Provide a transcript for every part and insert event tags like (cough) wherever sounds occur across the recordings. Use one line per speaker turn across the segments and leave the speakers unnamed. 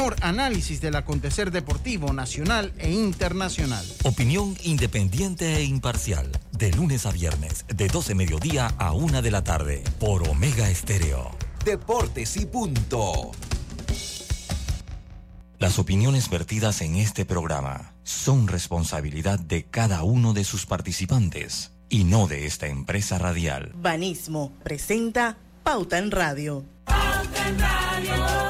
mejor análisis del acontecer deportivo nacional e internacional.
Opinión independiente e imparcial. De lunes a viernes, de 12 mediodía a 1 de la tarde. Por Omega Estéreo.
Deportes y punto.
Las opiniones vertidas en este programa son responsabilidad de cada uno de sus participantes y no de esta empresa radial.
Banismo presenta Pauta en Radio. Pauta en Radio.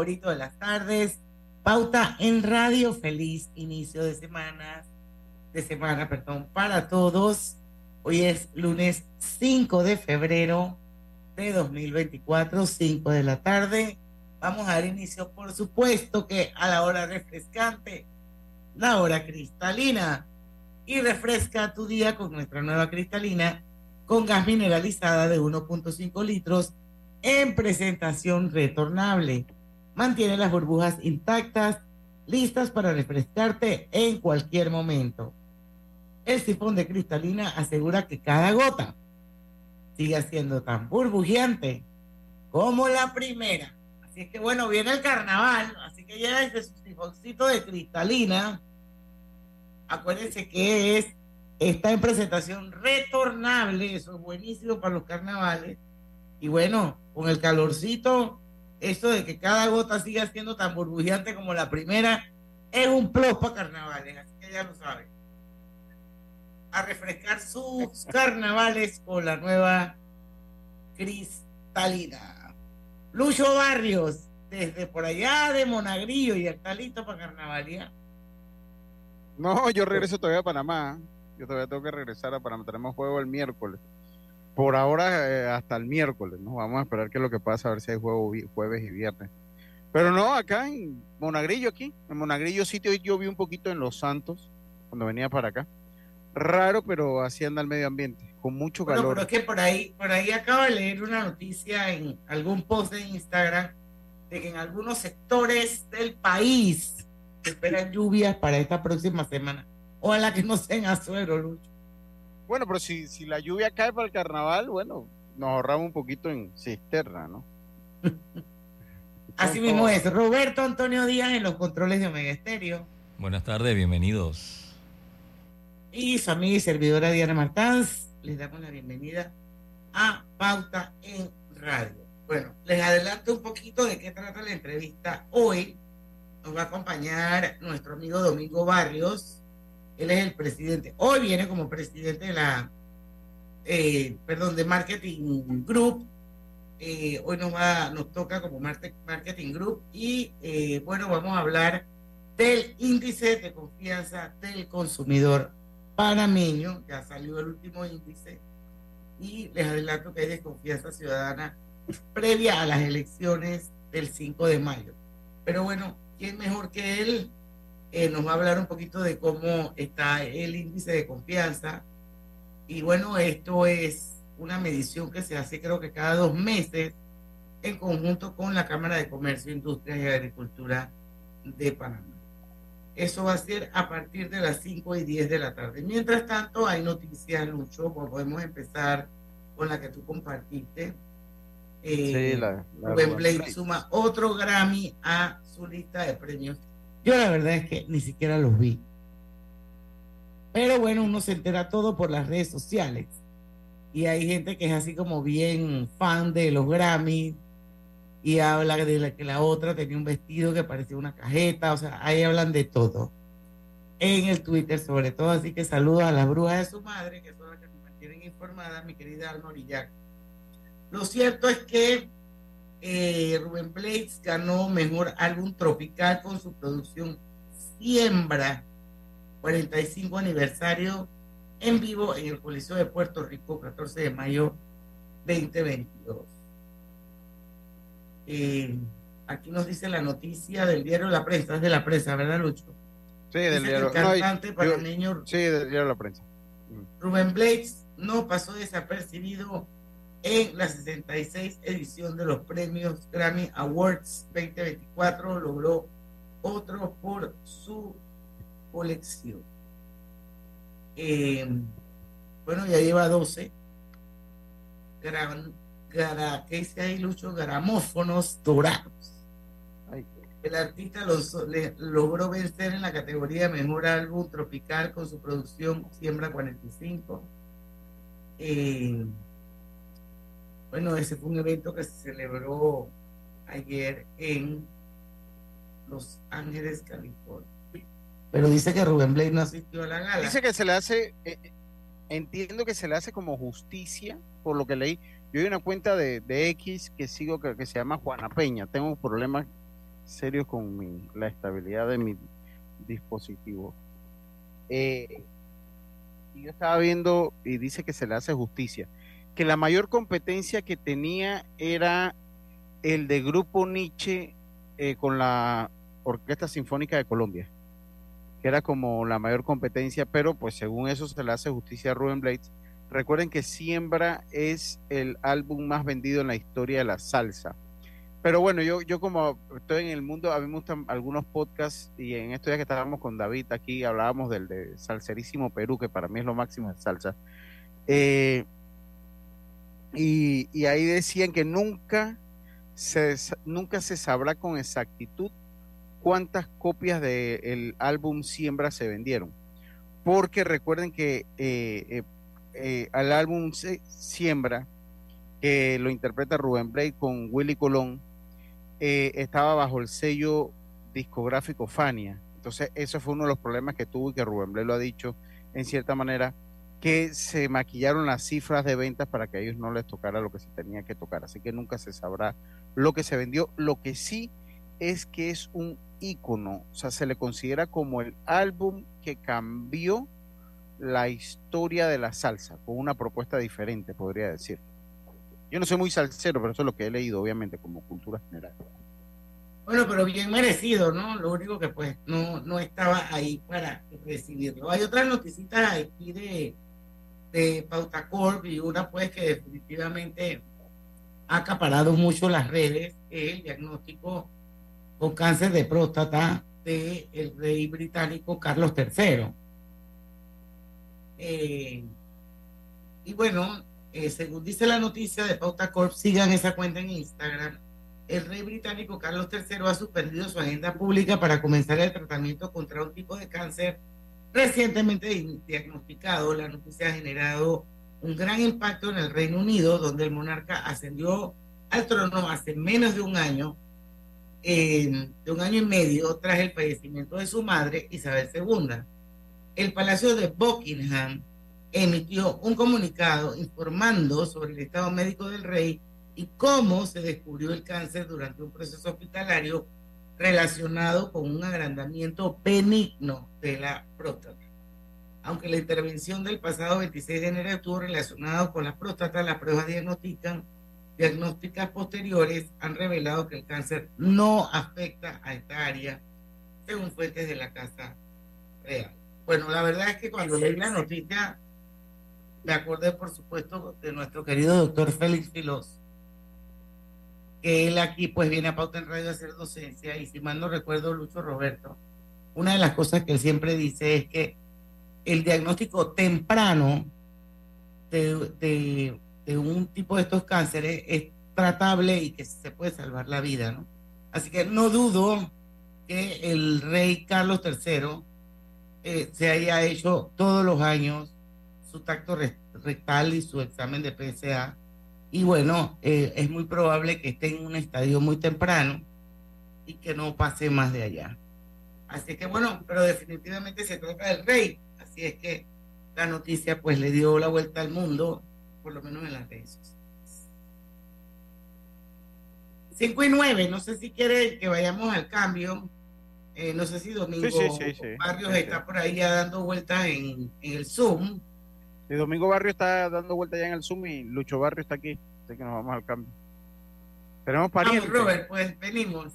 Favorito de las tardes, Pauta en Radio. Feliz inicio de semana, de semana, perdón, para todos. Hoy es lunes 5 de febrero de 2024, 5 de la tarde. Vamos a dar inicio, por supuesto, que a la hora refrescante, la hora cristalina. Y refresca tu día con nuestra nueva cristalina con gas mineralizada de 1.5 litros en presentación retornable. Mantiene las burbujas intactas, listas para refrescarte en cualquier momento. El sifón de cristalina asegura que cada gota siga siendo tan burbujeante como la primera. Así que bueno, viene el carnaval, así que ya desde su sifoncito de cristalina. Acuérdense que es está en presentación retornable, eso es buenísimo para los carnavales. Y bueno, con el calorcito, eso de que cada gota siga siendo tan burbujeante como la primera, es un plus para carnavales, así que ya lo saben. A refrescar sus (laughs) carnavales con la nueva cristalina. Lucho Barrios, desde por allá de Monagrillo y está listo para carnavalía.
No, yo regreso todavía a Panamá. Yo todavía tengo que regresar a Panamá. Tenemos juego el miércoles. Por ahora, eh, hasta el miércoles, ¿no? Vamos a esperar qué es lo que pasa, a ver si hay juego jueves y viernes. Pero no, acá en Monagrillo, aquí. En Monagrillo sitio yo vi un poquito en Los Santos, cuando venía para acá. Raro, pero así anda el medio ambiente, con mucho calor.
pero es que por ahí, por ahí acabo de leer una noticia en algún post de Instagram de que en algunos sectores del país se esperan lluvias para esta próxima semana. Ojalá que no sean azuero, Lucho.
Bueno, pero si, si la lluvia cae para el carnaval, bueno, nos ahorramos un poquito en cisterna, ¿no? (laughs)
Así mismo es. Roberto Antonio Díaz en los controles de Omega Estéreo.
Buenas tardes, bienvenidos.
Y su amiga y servidora Diana Martans, les damos la bienvenida a Pauta en Radio. Bueno, les adelanto un poquito de qué trata la entrevista hoy. Nos va a acompañar nuestro amigo Domingo Barrios, él es el presidente. Hoy viene como presidente de la, eh, perdón, de Marketing Group. Eh, hoy nos va, nos toca como Marketing Group y eh, bueno, vamos a hablar del índice de confianza del consumidor panameño. Ya salió el último índice y les adelanto que hay desconfianza ciudadana previa a las elecciones del 5 de mayo. Pero bueno, ¿quién mejor que él eh, nos va a hablar un poquito de cómo está el índice de confianza. Y bueno, esto es una medición que se hace creo que cada dos meses en conjunto con la Cámara de Comercio, Industria y Agricultura de Panamá. Eso va a ser a partir de las 5 y 10 de la tarde. Mientras tanto, hay noticias, Lucho, pues podemos empezar con la que tú compartiste. Eh, sí, la, Blade suma otro Grammy a su lista de premios yo la verdad es que ni siquiera los vi. Pero bueno, uno se entera todo por las redes sociales. Y hay gente que es así como bien fan de los Grammy y habla de la, que la otra tenía un vestido que parecía una cajeta. O sea, ahí hablan de todo. En el Twitter sobre todo. Así que saludos a las brujas de su madre, que son las que me mantienen informada, mi querida Alma Orillac. Lo cierto es que eh, Rubén Blades ganó mejor álbum tropical con su producción Siembra, 45 aniversario en vivo en el Coliseo de Puerto Rico, 14 de mayo 2022. Eh, aquí nos dice la noticia del diario La Prensa, es de la prensa, ¿verdad, Lucho?
Sí, del
Dice
diario.
el
no,
cantante
yo-
panameño
sí, del diario La Prensa.
Rubén Blades no pasó desapercibido en la 66 edición de los premios Grammy Awards 2024. Logró otro por su colección. Eh, bueno, ya lleva 12. Gran, gara- ¿Qué dice Lucho? Gramófonos dorados. El artista los- le- logró vencer en la categoría Mejor Álbum Tropical con su producción Siembra 45. Eh, bueno, ese fue un evento que se celebró ayer en Los Ángeles, California. Pero dice que Rubén Blade no asistió a la gala.
Dice que se le hace, eh, eh, entiendo que se le hace como justicia, por lo que leí. Yo hay una cuenta de, X que sigo que, que se llama Juana Peña. Tengo problemas serios con mi, la estabilidad de mi dispositivo. Eh, y yo estaba viendo y dice que se le hace justicia. Que la mayor competencia que tenía era el de Grupo Nietzsche eh, con la Orquesta Sinfónica de Colombia que era como la mayor competencia, pero pues según eso se le hace justicia a Ruben Blades. Recuerden que Siembra es el álbum más vendido en la historia de la salsa. Pero bueno, yo, yo como estoy en el mundo, a mí me gustan algunos podcasts y en estos días que estábamos con David aquí hablábamos del de Salserísimo Perú, que para mí es lo máximo de salsa. Eh, y, ahí decían que nunca se, nunca se sabrá con exactitud cuántas copias del álbum Siembra se vendieron. Porque recuerden que eh, eh, eh, al álbum Siembra, que lo interpreta Rubén Blade con Willy Colón, eh, estaba bajo el sello discográfico Fania. Entonces, eso fue uno de los problemas que tuvo y que Rubén Blade lo ha dicho en cierta manera, que se maquillaron las cifras de ventas para que a ellos no les tocara lo que se tenía que tocar. Así que nunca se sabrá lo que se vendió. Lo que sí es que es un ícono, o sea, se le considera como el álbum que cambió la historia de la salsa, con una propuesta diferente, podría decir. Yo no soy muy salsero, pero eso es lo que he leído, obviamente, como cultura general.
Bueno, pero bien merecido, ¿no? Lo único que pues no, no estaba ahí para recibirlo. Hay otras noticitas aquí de, de Pauta Corp y una pues que definitivamente ha acaparado mucho las redes, es el diagnóstico con cáncer de próstata del el rey británico Carlos III. Eh, y bueno, eh, según dice la noticia de Pauta Corp, sigan esa cuenta en Instagram. El rey británico Carlos III ha suspendido su agenda pública para comenzar el tratamiento contra un tipo de cáncer recientemente di- diagnosticado. La noticia ha generado un gran impacto en el Reino Unido, donde el monarca ascendió al trono hace menos de un año, de un año y medio, tras el fallecimiento de su madre, Isabel II. El Palacio de Buckingham emitió un comunicado informando sobre el estado médico del rey y cómo se descubrió el cáncer durante un proceso hospitalario relacionado con un agrandamiento benigno de la próstata. Aunque la intervención del pasado 26 de enero estuvo relacionada con la próstata, las pruebas diagnostican, diagnósticas posteriores han revelado que el cáncer no afecta a esta área, según fuentes de la Casa Real. Bueno, la verdad es que cuando leí la noticia, me acordé, por supuesto, de nuestro querido doctor Félix Filos, que él aquí pues viene a Pauta en Radio a hacer docencia y si mal no recuerdo Lucho Roberto, una de las cosas que él siempre dice es que el diagnóstico temprano de, de, un tipo de estos cánceres es tratable y que se puede salvar la vida, ¿no? Así que no dudo que el rey Carlos III eh, se haya hecho todos los años su tacto re- rectal y su examen de PSA y bueno, eh, es muy probable que esté en un estadio muy temprano y que no pase más de allá. Así que bueno, pero definitivamente se trata del rey. Así es que la noticia pues le dio la vuelta al mundo, por lo menos en las redes sociales. 5 y 9, no sé si quiere que vayamos al cambio. Eh, no sé si Domingo
Sí, sí, sí, sí.
Barrios está por ahí ya dando vueltas en, en el Zoom.
Y Domingo Barrio está dando vuelta ya en el Zoom y Lucho Barrio está aquí, así que nos vamos al cambio. Tenemos parientes.
Vamos, Robert, pues venimos.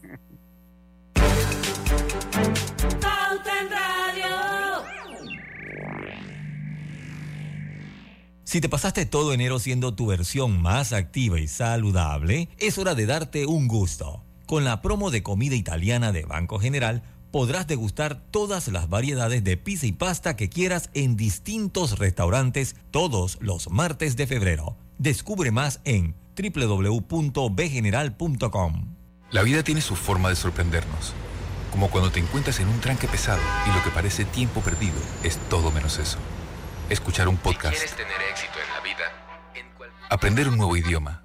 Si te pasaste todo enero siendo tu versión más activa y saludable, es hora de darte un gusto. Con la promo de comida italiana de Banco General, podrás degustar todas las variedades de pizza y pasta que quieras en distintos restaurantes todos los martes de febrero. Descubre más en www.bgeneral.com.
La vida tiene su forma de sorprendernos, como cuando te encuentras en un tranque pesado y lo que parece tiempo perdido es todo menos eso. Escuchar un podcast.
tener éxito en la vida,
Aprender un nuevo idioma.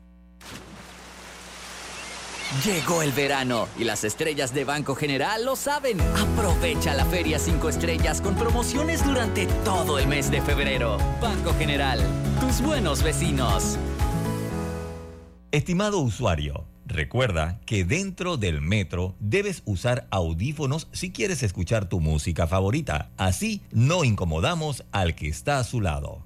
Llegó el verano y las estrellas de Banco General lo saben. Aprovecha la Feria 5 Estrellas con promociones durante todo el mes de febrero. Banco General, tus buenos vecinos.
Estimado usuario, recuerda que dentro del metro debes usar audífonos si quieres escuchar tu música favorita. Así no incomodamos al que está a su lado.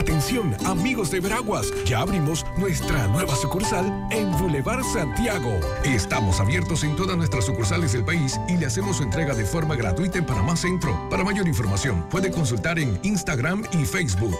Atención, amigos de Veraguas, ya abrimos nuestra nueva sucursal en Boulevard Santiago. Estamos abiertos en todas nuestras sucursales del país y le hacemos su entrega de forma gratuita en Panamá Centro. Para mayor información, puede consultar en Instagram y Facebook.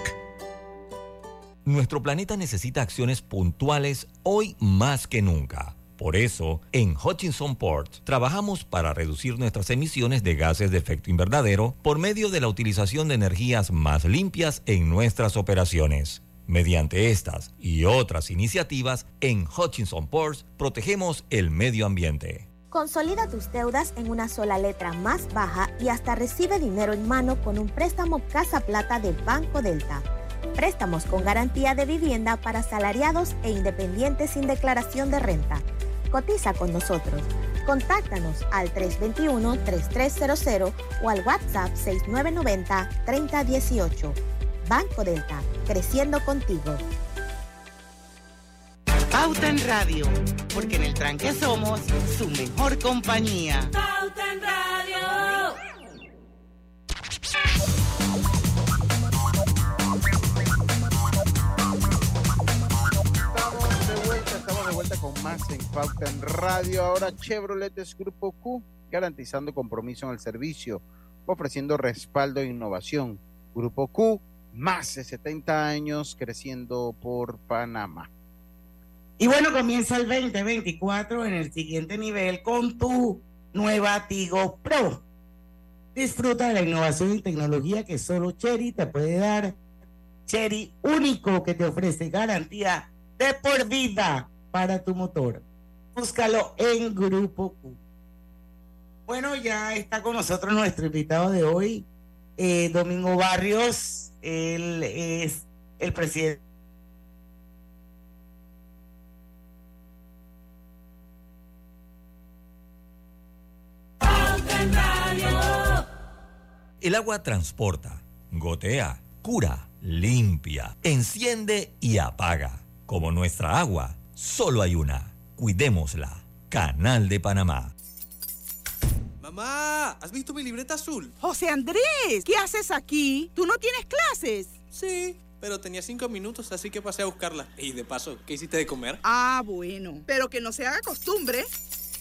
Nuestro planeta necesita acciones puntuales hoy más que nunca. Por eso, en Hutchinson Port trabajamos para reducir nuestras emisiones de gases de efecto invernadero por medio de la utilización de energías más limpias en nuestras operaciones. Mediante estas y otras iniciativas, en Hutchinson Ports protegemos el medio ambiente.
Consolida tus deudas en una sola letra más baja y hasta recibe dinero en mano con un préstamo Casa Plata de Banco Delta. Préstamos con garantía de vivienda para salariados e independientes sin declaración de renta. Cotiza con nosotros. Contáctanos al 321-3300 o al WhatsApp 6990-3018. Banco Delta, creciendo contigo.
Pauta en Radio, porque en el tranque somos su mejor compañía.
Pauta en Radio.
Con más en Pauta en Radio. Ahora Chevrolet es Grupo Q, garantizando compromiso en el servicio, ofreciendo respaldo e innovación. Grupo Q, más de 70 años creciendo por Panamá.
Y bueno, comienza el 2024 en el siguiente nivel con tu nueva Tigo Pro. Disfruta de la innovación y tecnología que solo Cherry te puede dar. Cherry único que te ofrece garantía de por vida para tu motor. Búscalo en Grupo Q. Bueno, ya está con nosotros nuestro invitado de hoy, eh, Domingo Barrios. Él es el presidente.
El agua transporta, gotea, cura, limpia, enciende y apaga. Como nuestra agua, solo hay una. Cuidémosla. Canal de Panamá.
Mamá, ¿has visto mi libreta azul?
José Andrés, ¿qué haces aquí? ¿Tú no tienes clases?
Sí, pero tenía cinco minutos, así que pasé a buscarla. Y de paso, ¿qué hiciste de comer?
Ah, bueno, pero que no se haga costumbre.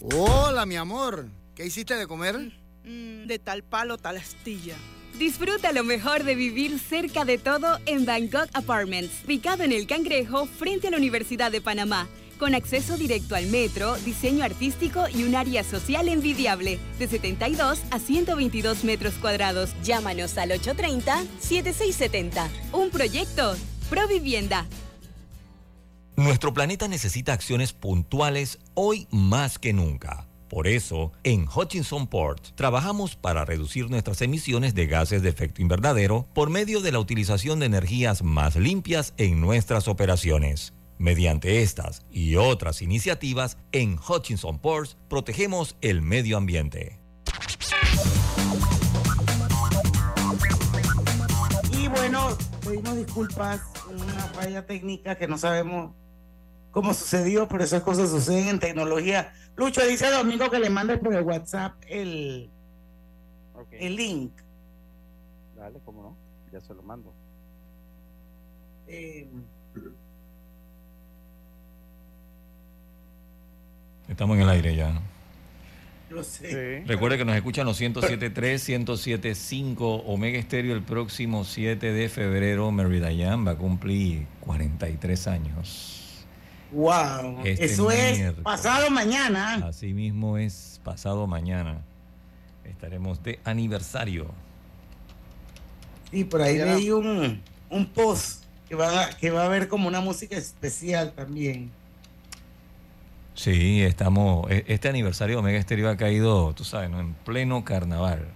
Hola, mi amor. ¿Qué hiciste de comer?
Mm, de tal palo, tal astilla.
Disfruta lo mejor de vivir cerca de todo en Bangkok Apartments, ubicado en el Cangrejo frente a la Universidad de Panamá, con acceso directo al metro, diseño artístico y un área social envidiable, de 72 a 122 metros cuadrados.
Llámanos al 830-7670.
Un proyecto Provivienda.
Nuestro planeta necesita acciones puntuales hoy más que nunca. Por eso, en Hutchinson Port trabajamos para reducir nuestras emisiones de gases de efecto invernadero por medio de la utilización de energías más limpias en nuestras operaciones. Mediante estas y otras iniciativas, en Hutchinson Ports protegemos el medio ambiente.
Y bueno, pedimos disculpas, una falla técnica que no sabemos cómo sucedió, pero esas cosas suceden en tecnología. Lucho dice a Domingo que le mande por el WhatsApp el, el link.
Dale, cómo no, ya se lo mando.
Eh,
Estamos en el aire ya. ¿no?
lo sé.
Recuerde que nos escuchan los 107.3, 107.5 Omega Estéreo el próximo 7 de febrero. Mary Dayan va a cumplir 43 años.
Wow,
Este
eso es pasado mañana.
Así mismo es pasado mañana. Estaremos de aniversario.
Sí, por ahí leí un, un post que va, a, que va a haber como una música especial también.
Sí, estamos. e- Este aniversario de Omega Estéreo ha caído, tú sabes, ¿no? en pleno carnaval.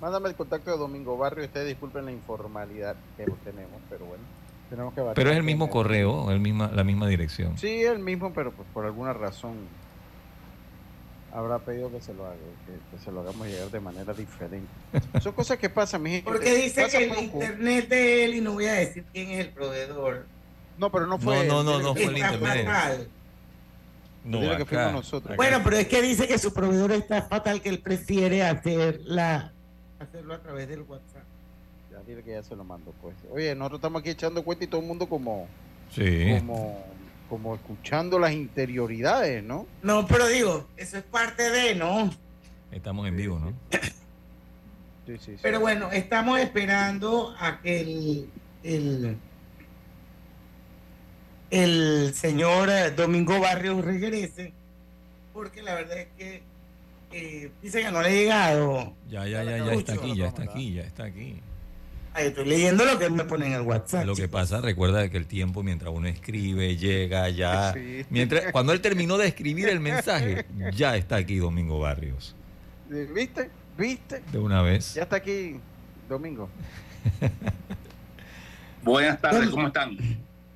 Mándame el contacto de Domingo Barrio. Ustedes disculpen la informalidad que tenemos, pero bueno. Tenemos que
Pero es el mismo correo, el misma, la misma dirección.
Sí, el mismo, pero pues por alguna razón habrá pedido que se lo haga, que, que se lo hagamos llegar de manera diferente. (laughs) Son cosas que pasan, mi gente.
Porque dice que el
poco.
internet de él, y no voy a decir quién es el proveedor,
No, pero no fue.
No, no, no, no fue el internet.
fatal.
No,
Dile que
acá-
fuimos nosotros.
acá-
Bueno, pero es que dice que su proveedor está fatal, que él prefiere hacer la, hacerlo a través del WhatsApp.
Dile que ya se lo mando, pues. Oye, nosotros estamos aquí echando cuenta y todo el mundo como,
Sí.
como, como escuchando las interioridades, ¿no?
No, pero digo, eso es parte de, ¿no?
Estamos en vivo, ¿no?
Sí, sí, sí.
Pero bueno, estamos esperando a que el, el, el señor eh, Domingo Barrios regrese, porque la verdad es que eh, dice que no le ha llegado.
Ya, ya, ya, ya está aquí, ya está aquí, ya está aquí.
Estoy leyendo lo que él me pone en el WhatsApp.
Lo que pasa, recuerda que el tiempo mientras uno escribe, llega ya. (laughs)
Sí.
Mientras, cuando él terminó de escribir el mensaje, ya está aquí Domingo Barrios.
¿Viste? ¿Viste?
De una vez.
Ya está aquí Domingo. (laughs)
Buenas tardes, ¿cómo están?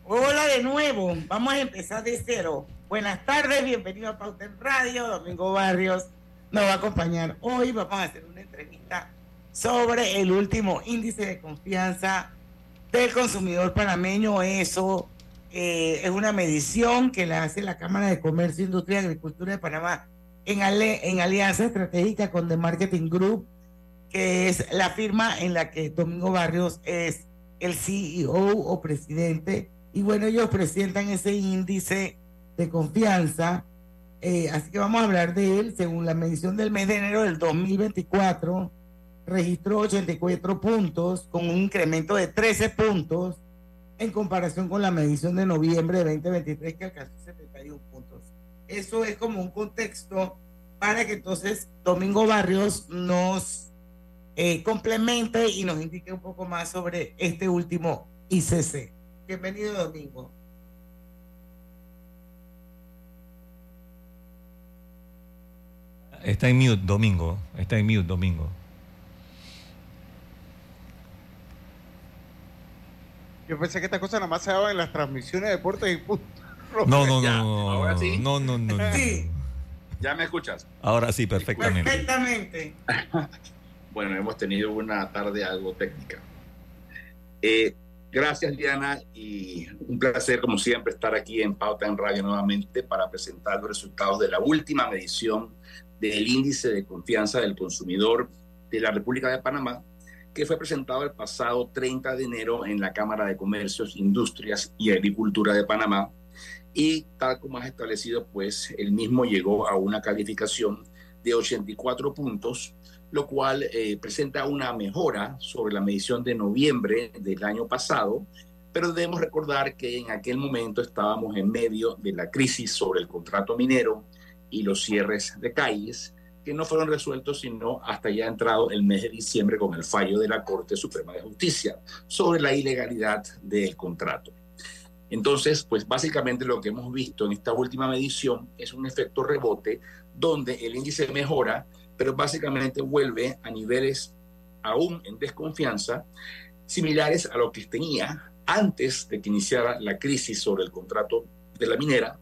Hola de nuevo, vamos a empezar de cero. Buenas tardes, bienvenido a Pauta en Radio. Domingo Barrios nos va a acompañar hoy. Vamos a hacer una entrevista sobre el último índice de confianza del consumidor panameño. Eso eh, es una medición que la hace la Cámara de Comercio, Industria y Agricultura de Panamá en, ale- en alianza estratégica con The Marketing Group, que es la firma en la que Domingo Barrios es el CEO o presidente. Y bueno, ellos presentan ese índice de confianza. Eh, así que vamos a hablar de él. Según la medición del mes de enero del 2024, registró 84 puntos, con un incremento de 13 puntos en comparación con la medición de noviembre de 2023, que alcanzó 71 puntos. Eso es como un contexto para que entonces Domingo Barrios nos eh, complemente y nos indique un poco más sobre este último ICC. Bienvenido, Domingo.
Está en mute, Domingo. Está en mute, Domingo.
Yo pensé que estas cosas nada más se daban en las transmisiones de deportes y punto. (laughs)
No, no,
Ya,
no.
ahora sí.
No, no, no. no.
Sí.
¿Ya me escuchas?
Ahora sí, perfectamente.
Perfectamente. (laughs)
Bueno, hemos tenido una tarde algo técnica. Eh, gracias, Diana, y un placer, como siempre, estar aquí en Pauta en Radio nuevamente para presentar los resultados de la última medición del índice de confianza del consumidor de la República de Panamá, que fue presentado el pasado 30 de enero en la Cámara de Comercios, Industrias y Agricultura de Panamá. Y tal como has establecido, pues el mismo llegó a una calificación de 84 puntos, lo cual eh, presenta una mejora sobre la medición de noviembre del año pasado, pero debemos recordar que en aquel momento estábamos en medio de la crisis sobre el contrato minero y los cierres de calles, que no fueron resueltos sino hasta ya entrado el mes de diciembre con el fallo de la Corte Suprema de Justicia sobre la ilegalidad del contrato. Entonces, pues básicamente lo que hemos visto en esta última medición es un efecto rebote donde el índice mejora, pero básicamente vuelve a niveles aún en desconfianza, similares a lo que tenía antes de que iniciara la crisis sobre el contrato de la minera.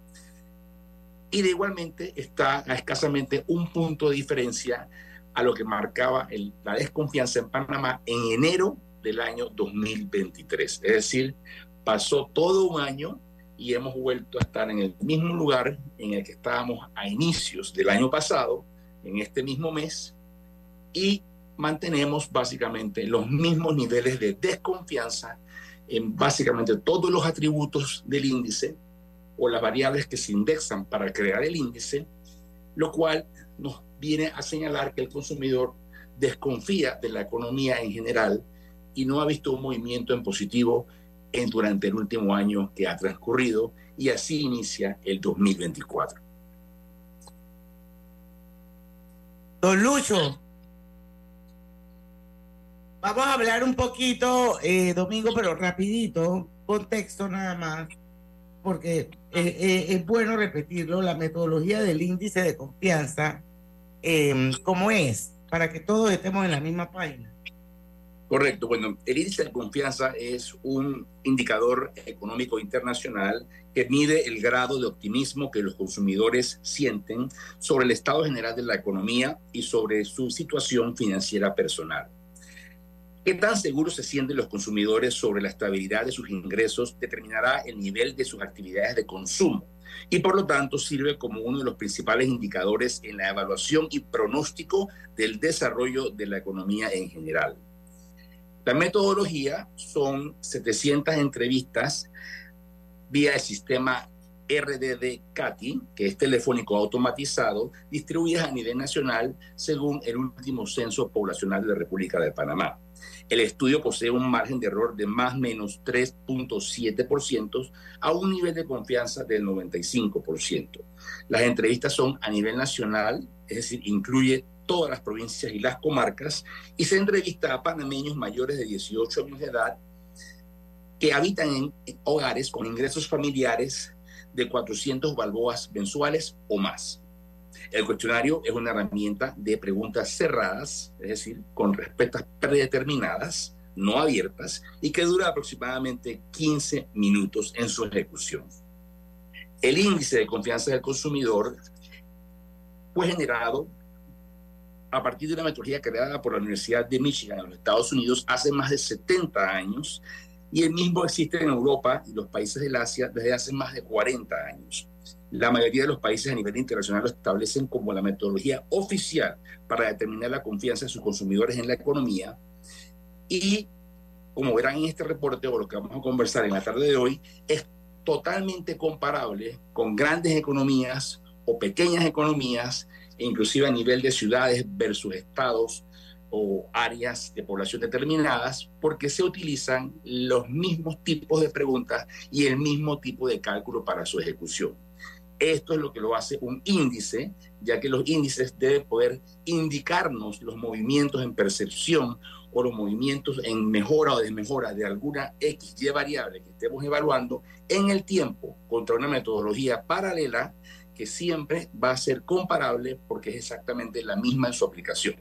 Y de igualmente está a escasamente un punto de diferencia a lo que marcaba la desconfianza en Panamá en enero del año 2023. Es decir, pasó todo un año y hemos vuelto a estar en el mismo lugar en el que estábamos a inicios del año pasado, en este mismo mes, y mantenemos básicamente los mismos niveles de desconfianza en básicamente todos los atributos del índice o las variables que se indexan para crear el índice, lo cual nos viene a señalar que el consumidor desconfía de la economía en general y no ha visto un movimiento en positivo en, durante el último año que ha transcurrido y así inicia el 2024.
Don Lucho, vamos a hablar un poquito, eh, Domingo, pero rapidito, contexto nada más, porque eh, eh, es bueno repetirlo, la metodología del índice de confianza, eh, ¿cómo es? Para que todos estemos en la misma página.
Correcto. Bueno, el índice de confianza es un indicador económico internacional que mide el grado de optimismo que los consumidores sienten sobre el estado general de la economía y sobre su situación financiera personal. ¿Qué tan seguros se sienten los consumidores sobre la estabilidad de sus ingresos determinará el nivel de sus actividades de consumo y por lo tanto sirve como uno de los principales indicadores en la evaluación y pronóstico del desarrollo de la economía en general. La metodología son 700 entrevistas vía el sistema RDD-CATI, que es telefónico automatizado, distribuidas a nivel nacional según el último censo poblacional de la República de Panamá. El estudio posee un margen de error de más menos 3.7% a un nivel de confianza del 95%. Las entrevistas son a nivel nacional, es decir, incluye todas las provincias y las comarcas, y se entrevista a panameños mayores de 18 años de edad que habitan en hogares con ingresos familiares de 400 balboas mensuales o más. El cuestionario es una herramienta de preguntas cerradas, es decir, con respuestas predeterminadas, no abiertas, y que dura aproximadamente 15 minutos en su ejecución. El índice de confianza del consumidor fue generado a partir de una metodología creada por la Universidad de Michigan en los Estados Unidos hace más de 70 años y el mismo existe en Europa y los países del Asia desde hace más de 40 años. La mayoría de los países a nivel internacional lo establecen como la metodología oficial para determinar la confianza de sus consumidores en la economía y como verán en este reporte o lo que vamos a conversar en la tarde de hoy, es totalmente comparable con grandes economías o pequeñas economías, inclusive a nivel de ciudades versus estados o áreas de población determinadas, porque se utilizan los mismos tipos de preguntas y el mismo tipo de cálculo para su ejecución. Esto es lo que lo hace un índice, ya que los índices deben poder indicarnos los movimientos en percepción o los movimientos en mejora o desmejora de alguna X, Y variable que estemos evaluando en el tiempo contra una metodología paralela que siempre va a ser comparable porque es exactamente la misma en su aplicación,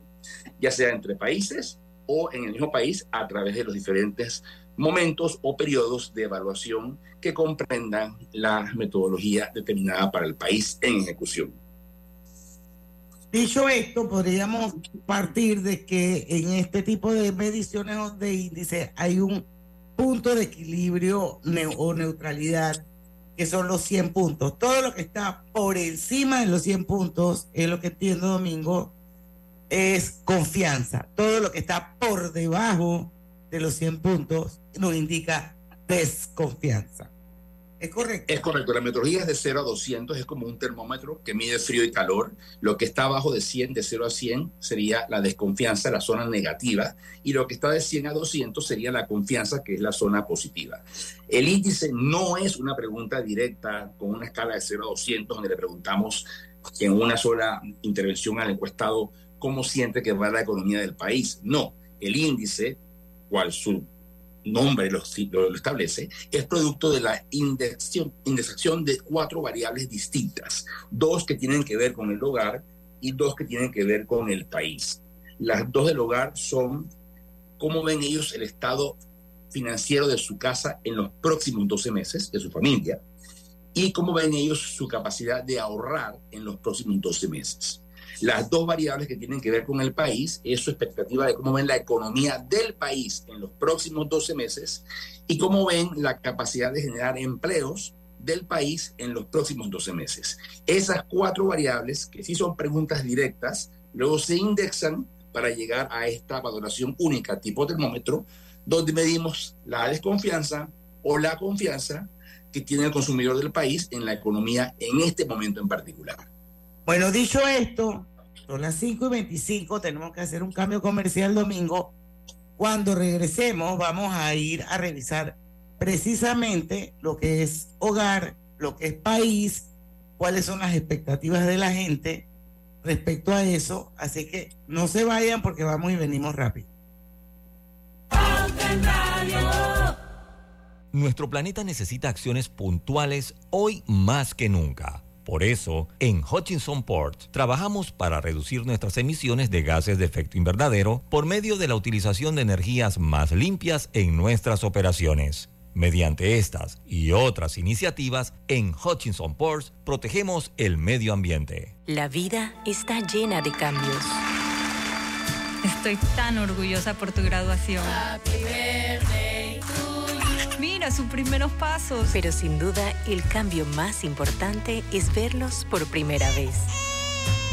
ya sea entre países o en el mismo país a través de los diferentes momentos o periodos de evaluación que comprendan la metodología determinada para el país en ejecución.
Dicho esto, podríamos partir de que en este tipo de mediciones de índices hay un punto de equilibrio ne o neutralidad, que son los 100 puntos. Todo lo que está por encima de los 100 puntos, es lo que entiendo, Domingo, es confianza. Todo lo que está por debajo de los 100 puntos nos indica desconfianza. ¿Es correcto?
Es correcto. La metodología es de 0 a 200, es como un termómetro que mide frío y calor. Lo que está abajo de 100, de 0 a 100, sería la desconfianza, la zona negativa. Y lo que está de 100 a 200 sería la confianza, que es la zona positiva. El índice no es una pregunta directa con una escala de 0 a 200, donde le preguntamos en una sola intervención al encuestado cómo siente que va la economía del país. No, el índice, cual su nombre lo, lo, establece, es producto de la indexación, indexación de cuatro variables distintas, dos que tienen que ver con el hogar y dos que tienen que ver con el país. Las dos del hogar son cómo ven ellos el estado financiero de su casa en los próximos 12 meses, de su familia, y cómo ven ellos su capacidad de ahorrar en los próximos 12 meses. Las dos variables que tienen que ver con el país es su expectativa de cómo ven la economía del país en los próximos 12 meses y cómo ven la capacidad de generar empleos del país en los próximos 12 meses. Esas cuatro variables, que sí son preguntas directas, luego se indexan para llegar a esta valoración única tipo termómetro, donde medimos la desconfianza o la confianza que tiene el consumidor del país en la economía en este momento en particular.
Bueno, dicho esto, son las 5 y 25, tenemos que hacer un cambio comercial domingo. Cuando regresemos vamos a ir a revisar precisamente lo que es hogar, lo que es país, cuáles son las expectativas de la gente respecto a eso. Así que no se vayan porque vamos y venimos rápido.
Nuestro planeta necesita acciones puntuales hoy más que nunca. Por eso, en Hutchinson Port trabajamos para reducir nuestras emisiones de gases de efecto invernadero por medio de la utilización de energías más limpias en nuestras operaciones. Mediante estas y otras iniciativas, en Hutchinson Ports protegemos el medio ambiente.
La vida está llena de cambios.
Estoy tan orgullosa por tu graduación. Mira sus primeros pasos.
Pero sin duda, el cambio más importante es verlos por primera vez.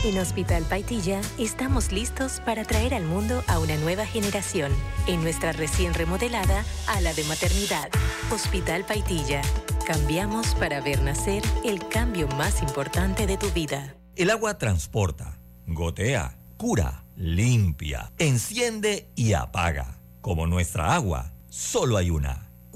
En Hospital Paitilla estamos listos para traer al mundo a una nueva generación en nuestra recién remodelada ala de maternidad. Hospital Paitilla. Cambiamos para ver nacer el cambio más importante de tu vida.
El agua transporta, gotea, cura, limpia, enciende y apaga. Como nuestra agua, solo hay una.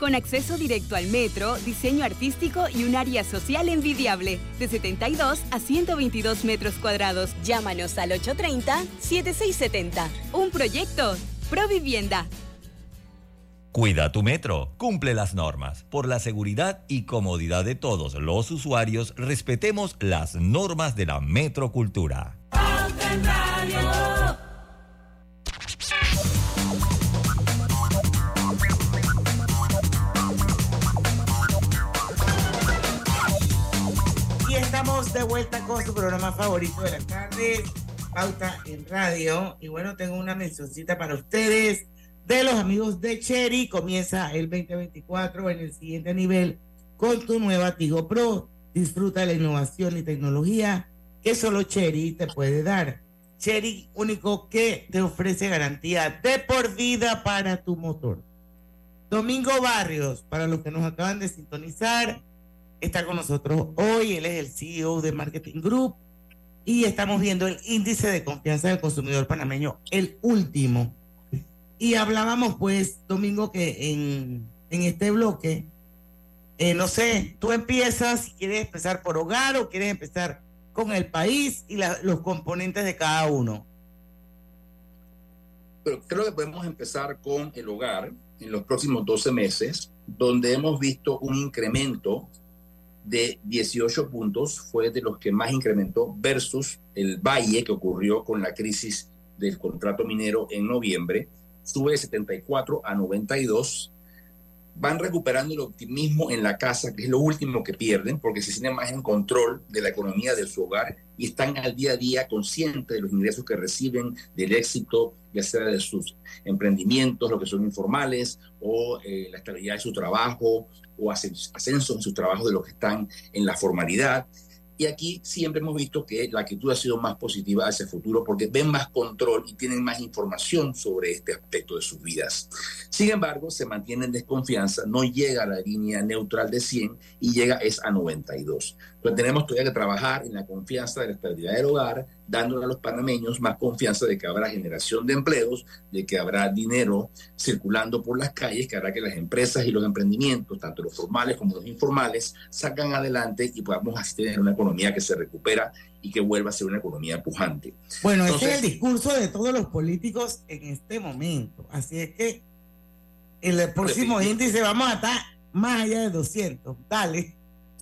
con acceso directo al metro, diseño artístico y un área social envidiable, de 72 a 122 metros cuadrados.
Llámanos al 830-7670.
Un proyecto, Provivienda.
Cuida tu metro, cumple las normas. Por la seguridad y comodidad de todos los usuarios, respetemos las normas de la metrocultura.
Estamos de vuelta con su programa favorito de la tarde, Pauta en Radio. Y bueno, tengo una mencioncita para ustedes de los amigos de Cherry. Comienza el 2024 en el siguiente nivel con tu nueva Tigo Pro. Disfruta la innovación y tecnología que solo Cherry te puede dar. Cherry único que te ofrece garantía de por vida para tu motor. Domingo Barrios, para los que nos acaban de sintonizar, está con nosotros hoy. Él es el CEO de Marketing Group y estamos viendo el índice de confianza del consumidor panameño, el último. Y hablábamos, pues, Domingo, que en, en este bloque, eh, no sé, tú empiezas, quieres empezar por hogar o quieres empezar con el país y la, los componentes de cada uno.
Pero creo que podemos empezar con el hogar en los próximos 12 meses, donde hemos visto un incremento de 18 puntos, fue de los que más incrementó versus el valle que ocurrió con la crisis del contrato minero en noviembre, sube de 74 a 92. Van recuperando el optimismo en la casa, que es lo último que pierden, porque se sienten más en control de la economía de su hogar y están al día a día conscientes de los ingresos que reciben, del éxito, ya sea de sus emprendimientos, lo que son informales, o eh, la estabilidad de su trabajo, o ascensos en su trabajo de los que están en la formalidad. Y aquí siempre hemos visto que la actitud ha sido más positiva hacia el futuro porque ven más control y tienen más información sobre este aspecto de sus vidas. Sin embargo, se mantiene en desconfianza, no llega a la línea neutral de 100 y llega es a 92. Entonces tenemos todavía que trabajar en la confianza de la estabilidad del hogar, dándole a los panameños más confianza de que habrá generación de empleos, de que habrá dinero circulando por las calles, que hará que las empresas y los emprendimientos, tanto los formales como los informales, salgan adelante y podamos así tener una economía que se recupera y que vuelva a ser una economía pujante.
Bueno,
Entonces-
ese es el discurso de todos los políticos en este momento. Así es que en el próximo índice vamos a estar más allá de 200. Dale.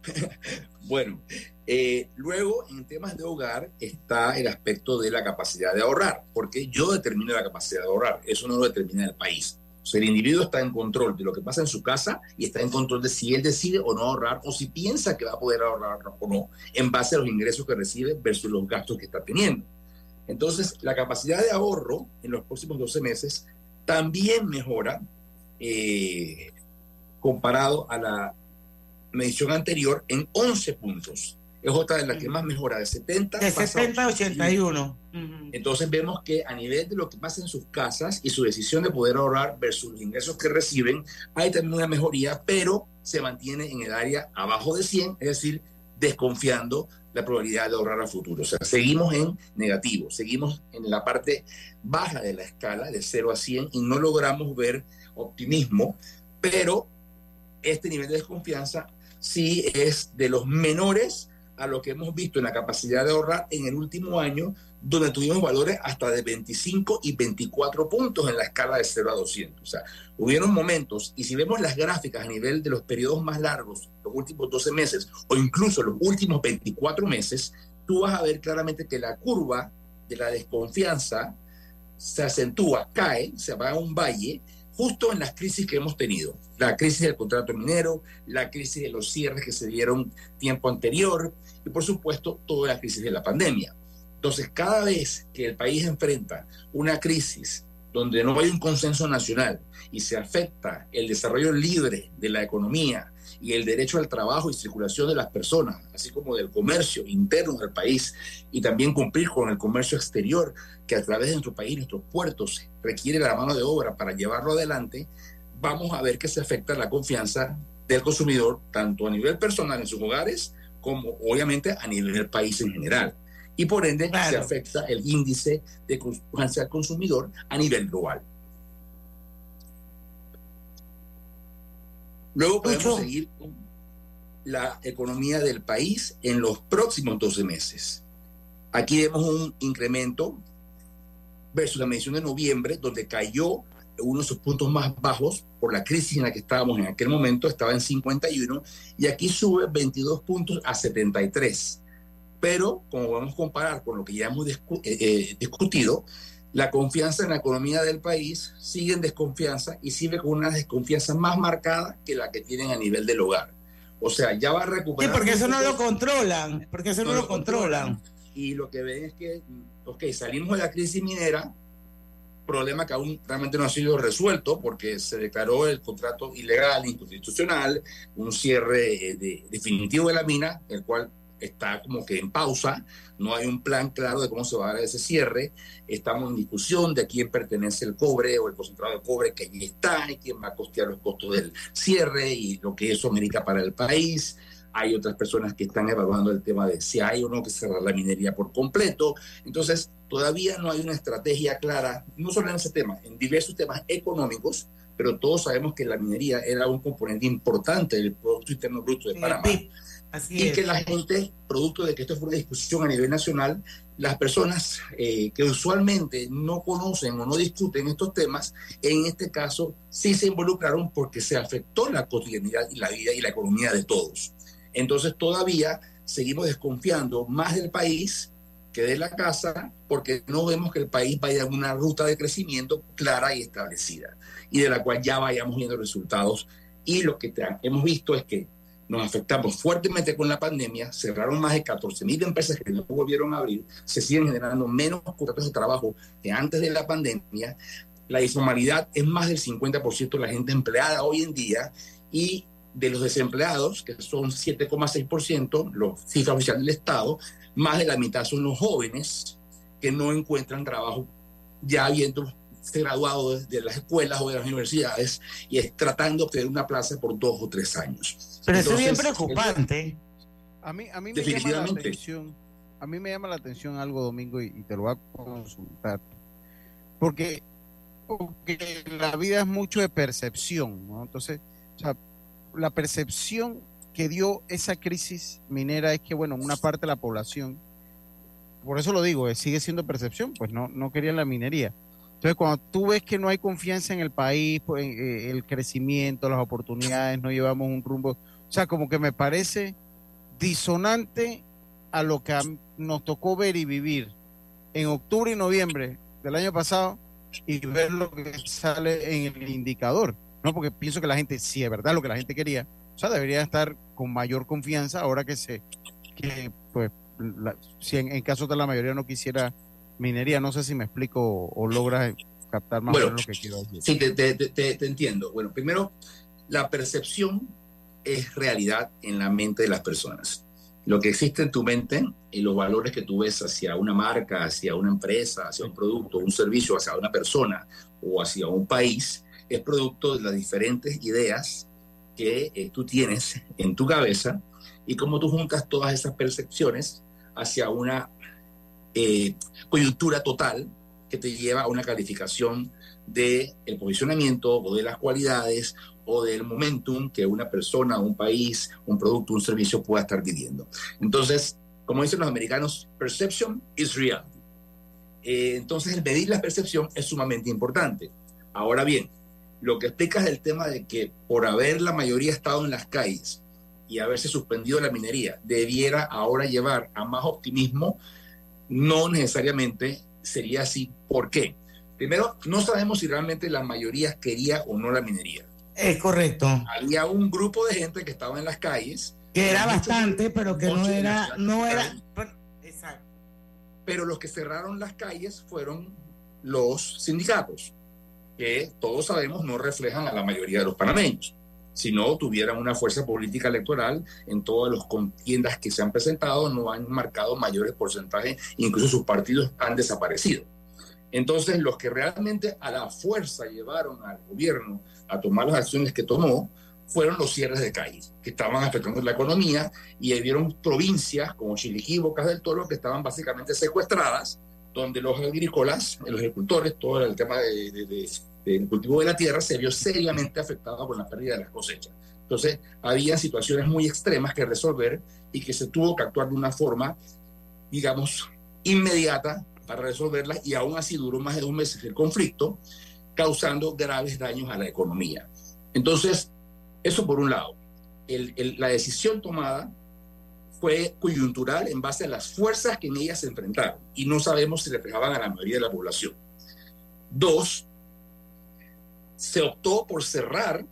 (laughs)
Bueno, eh, luego en temas de hogar está el aspecto de la capacidad de ahorrar, porque yo determino la capacidad de ahorrar, eso no lo determina el país. O sea, el individuo está en control de lo que pasa en su casa y está en control de si él decide o no ahorrar o si piensa que va a poder ahorrar o no en base a los ingresos que recibe versus los gastos que está teniendo. Entonces, la capacidad de ahorro en los próximos 12 meses también mejora eh, comparado a la medición anterior en 11 puntos. Es otra de las que más mejora, de 70
De
pasa
70 a 81.
Entonces vemos que a nivel de lo que pasa en sus casas y su decisión de poder ahorrar versus los ingresos que reciben, hay también una mejoría, pero se mantiene en el área abajo de 100, es decir, desconfiando la probabilidad de ahorrar a futuro. O sea, seguimos en negativo, seguimos en la parte baja de la escala de 0 a 100 y no logramos ver optimismo, pero este nivel de desconfianza sí es de los menores a lo que hemos visto en la capacidad de ahorrar en el último año, donde tuvimos valores hasta de 25 y 24 puntos en la escala de 0 a 200. O sea, hubieron momentos, y si vemos las gráficas a nivel de los periodos más largos, los últimos 12 meses, o incluso los últimos 24 meses, tú vas a ver claramente que la curva de la desconfianza se acentúa, cae, se va a un valle, justo en las crisis que hemos tenido. La crisis del contrato minero, la crisis de los cierres que se dieron tiempo anterior y por supuesto toda la crisis de la pandemia. Entonces, cada vez que el país enfrenta una crisis donde no hay un consenso nacional y se afecta el desarrollo libre de la economía y el derecho al trabajo y circulación de las personas, así como del comercio interno del país y también cumplir con el comercio exterior, que a través de nuestro país, nuestros puertos, requiere la mano de obra para llevarlo adelante, vamos a ver que se afecta la confianza del consumidor, tanto a nivel personal en sus hogares, como obviamente a nivel del país en general. Y por ende se afecta el índice de confianza al consumidor a nivel global. Luego podemos
Ocho.
seguir con la economía del país en los próximos 12 meses. Aquí vemos un incremento versus la medición de noviembre, donde cayó uno de sus puntos más bajos por la crisis en la que estábamos en aquel momento, estaba en 51, y aquí sube 22 puntos a 73. Pero, como vamos a comparar con lo que ya hemos discu- eh, eh, discutido, la confianza en la economía del país sigue en desconfianza y sigue con una desconfianza más marcada que la que tienen a nivel del hogar. O sea, ya va a
Sí,
recuperar.
porque eso no lo controlan. Porque eso no, lo controlan.
y lo que ven es que, ok, salimos de la crisis minera, problema que aún realmente no ha sido resuelto porque se declaró el contrato ilegal, inconstitucional, un cierre eh, de- definitivo de la mina, el cual está como que en pausa, no hay un plan claro de cómo se va a dar ese cierre, estamos en discusión de a quién pertenece el cobre o el concentrado de cobre que allí está y quién va a costear los costos del cierre y lo que eso amerita para el país. Hay otras personas que están evaluando el tema de si hay o no que cerrar la minería por completo. Entonces, todavía no hay una estrategia clara, no solo en ese tema, en diversos temas económicos, pero todos sabemos que la minería era un componente importante del Producto Interno Bruto de Panamá.
Así
y
es.
que la gente, producto de que esto fue una discusión a nivel nacional, las personas eh, que usualmente no conocen o no discuten estos temas, en este caso sí se involucraron porque se afectó la cotidianidad y la vida y la economía de todos. Entonces todavía seguimos desconfiando más del país que de la casa porque no vemos que el país vaya en una ruta de crecimiento clara y establecida y de la cual ya vayamos viendo resultados. Y lo que te- hemos visto es que nos afectamos fuertemente con la pandemia, cerraron más de 14 mil empresas que no volvieron a abrir, se siguen generando menos contratos de trabajo que antes de la pandemia, la informalidad es más del 50% de la gente empleada hoy en día y de los desempleados, que son 7,6%, los cifras oficiales del Estado, más de la mitad son los jóvenes que no encuentran trabajo ya habiendo graduado de, de las escuelas o de las universidades y es tratando de obtener una plaza por dos o tres años.
Pero eso es bien preocupante.
A mí, a mí me llama la
Definitivamente.
atención, a mí me llama la atención algo, Domingo, y, y te lo voy a consultar. Porque, porque la vida es mucho de percepción, ¿no? Entonces, o sea, la percepción que dio esa crisis minera es que, bueno, una parte de la población, por eso lo digo, eh, sigue siendo percepción, pues no, no querían la minería. Entonces, cuando tú ves que no hay confianza en el país, pues, eh, el crecimiento, las oportunidades, no llevamos un rumbo, o sea, como que me parece disonante a lo que nos tocó ver y vivir en octubre y noviembre del año pasado y ver lo que sale en el indicador, ¿no? Porque pienso que la gente, si es verdad lo que la gente quería, o sea, debería estar con mayor confianza ahora que se, que pues, la- si en, en caso de la mayoría no quisiera minería, no sé si me explico o, o logras captar más o
Bueno,
menos lo que quiero decir.
Sí, te- te- te entiendo. Bueno, primero, la percepción es realidad en la mente de las personas. Lo que existe en tu mente y los valores que tú ves hacia una marca, hacia una empresa, hacia un producto, un servicio, hacia una persona o hacia un país, es producto de las diferentes ideas que eh, tú tienes en tu cabeza y cómo tú juntas todas esas percepciones hacia una eh, coyuntura total que te lleva a una calificación del el posicionamiento o de las cualidades o del momentum que una persona, un país, un producto, un servicio pueda estar viviendo. Entonces, como dicen los americanos, perception is reality. Eh, entonces, el medir la percepción es sumamente importante. Ahora bien, lo que explicas del tema de que por haber la mayoría estado en las calles y haberse suspendido la minería, debiera ahora llevar a más optimismo, no necesariamente sería así. ¿Por qué? Primero, no sabemos si realmente la mayoría quería o no la minería.
Es correcto.
Había un grupo de gente que estaba en las calles.
Que era
Muchos-
bastante, pero que no era, no era.
Exacto. Pero los que cerraron las calles fueron los sindicatos, que todos sabemos no reflejan a la mayoría de los panameños. Si no tuvieran una fuerza política electoral en todas las contiendas que se han presentado, no han marcado mayores porcentajes, incluso sus partidos han desaparecido. Entonces, los que realmente a la fuerza llevaron al gobierno a tomar las acciones que tomó fueron los cierres de calles, que estaban afectando la economía y vieron provincias como Chiriquí, Bocas del Toro, que estaban básicamente secuestradas, donde los agrícolas, los agricultores, todo el tema de- de- de- del cultivo de la tierra se vio seriamente afectado por la pérdida de las cosechas. Entonces, había situaciones muy extremas que resolver y que se tuvo que actuar de una forma, digamos, inmediata para resolverlas y aún así duró más de dos meses el conflicto, causando graves daños a la economía. Entonces, eso por un lado. El- el- la decisión tomada fue coyuntural en base a las fuerzas que en ella se enfrentaron y no sabemos si reflejaban a la mayoría de la población. Dos, se optó por cerrar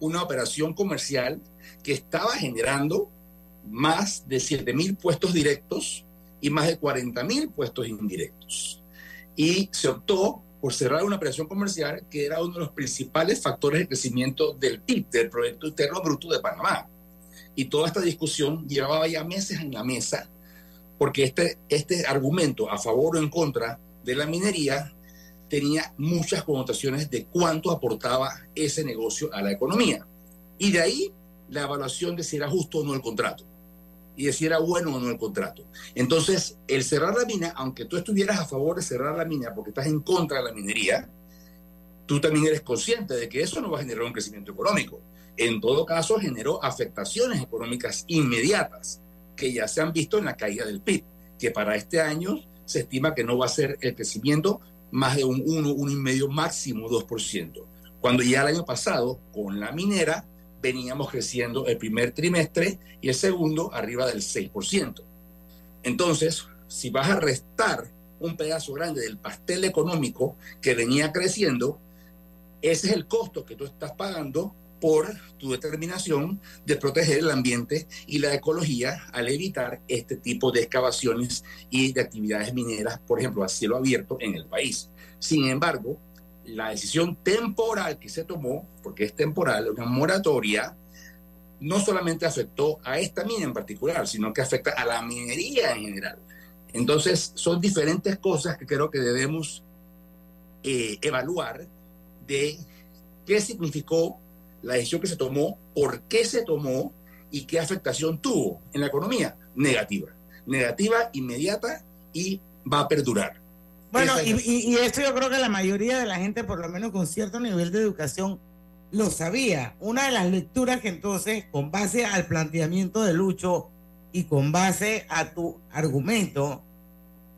una operación comercial que estaba generando más de 7 mil puestos directos y más de 40 mil puestos indirectos. Y se optó por cerrar una operación comercial que era uno de los principales factores de crecimiento del PIB, del Producto Interno Bruto de Panamá. Y toda esta discusión llevaba ya meses en la mesa, porque este, este argumento a favor o en contra de la minería tenía muchas connotaciones de cuánto aportaba ese negocio a la economía. Y de ahí la evaluación de si era justo o no el contrato y de si era bueno o no el contrato. Entonces, el cerrar la mina, aunque tú estuvieras a favor de cerrar la mina porque estás en contra de la minería, tú también eres consciente de que eso no va a generar un crecimiento económico. En todo caso, generó afectaciones económicas inmediatas que ya se han visto en la caída del PIB, que para este año se estima que no va a ser el crecimiento más de un 1, 1,5 máximo 2%. Cuando ya el año pasado, con la minera, veníamos creciendo el primer trimestre y el segundo arriba del 6%. Entonces, si vas a restar un pedazo grande del pastel económico que venía creciendo, ese es el costo que tú estás pagando por tu determinación de proteger el ambiente y la ecología al evitar este tipo de excavaciones y de actividades mineras, por ejemplo, a cielo abierto en el país. Sin embargo, la decisión temporal que se tomó, porque es temporal, una moratoria, no solamente afectó a esta mina en particular, sino que afecta a la minería en general. Entonces, son diferentes cosas que creo que debemos eh, evaluar de qué significó la decisión que se tomó, por qué se tomó y qué afectación tuvo en la economía. Negativa. Negativa, inmediata y va a perdurar.
Bueno, y, y- y esto yo creo que la mayoría de la gente, por lo menos con cierto nivel de educación, lo sabía. Una de las lecturas que entonces, con base al planteamiento de Lucho y con base a tu argumento,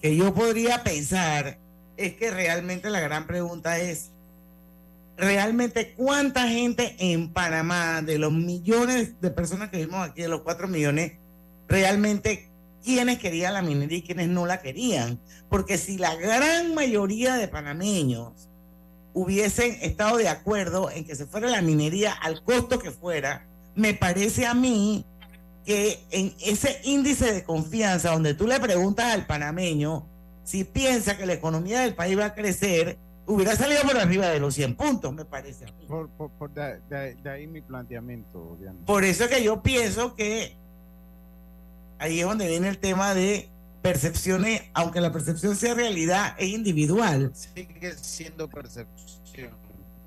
que yo podría pensar, es que realmente la gran pregunta es, realmente cuánta gente en Panamá, de los millones de personas que vivimos aquí, de los cuatro millones, realmente quiénes querían la minería y quiénes no la querían. Porque si la gran mayoría de panameños hubiesen estado de acuerdo en que se fuera la minería al costo que fuera, me parece a mí que en ese índice de confianza donde tú le preguntas al panameño si piensa que la economía del país va a crecer, hubiera salido por arriba de los 100 puntos, me parece a mí.
Por, por- por de, de- de ahí mi planteamiento, Diana.
Por eso es que yo pienso que ahí es donde viene el tema de percepciones, aunque la percepción sea realidad, es individual.
Sigue siendo percepción.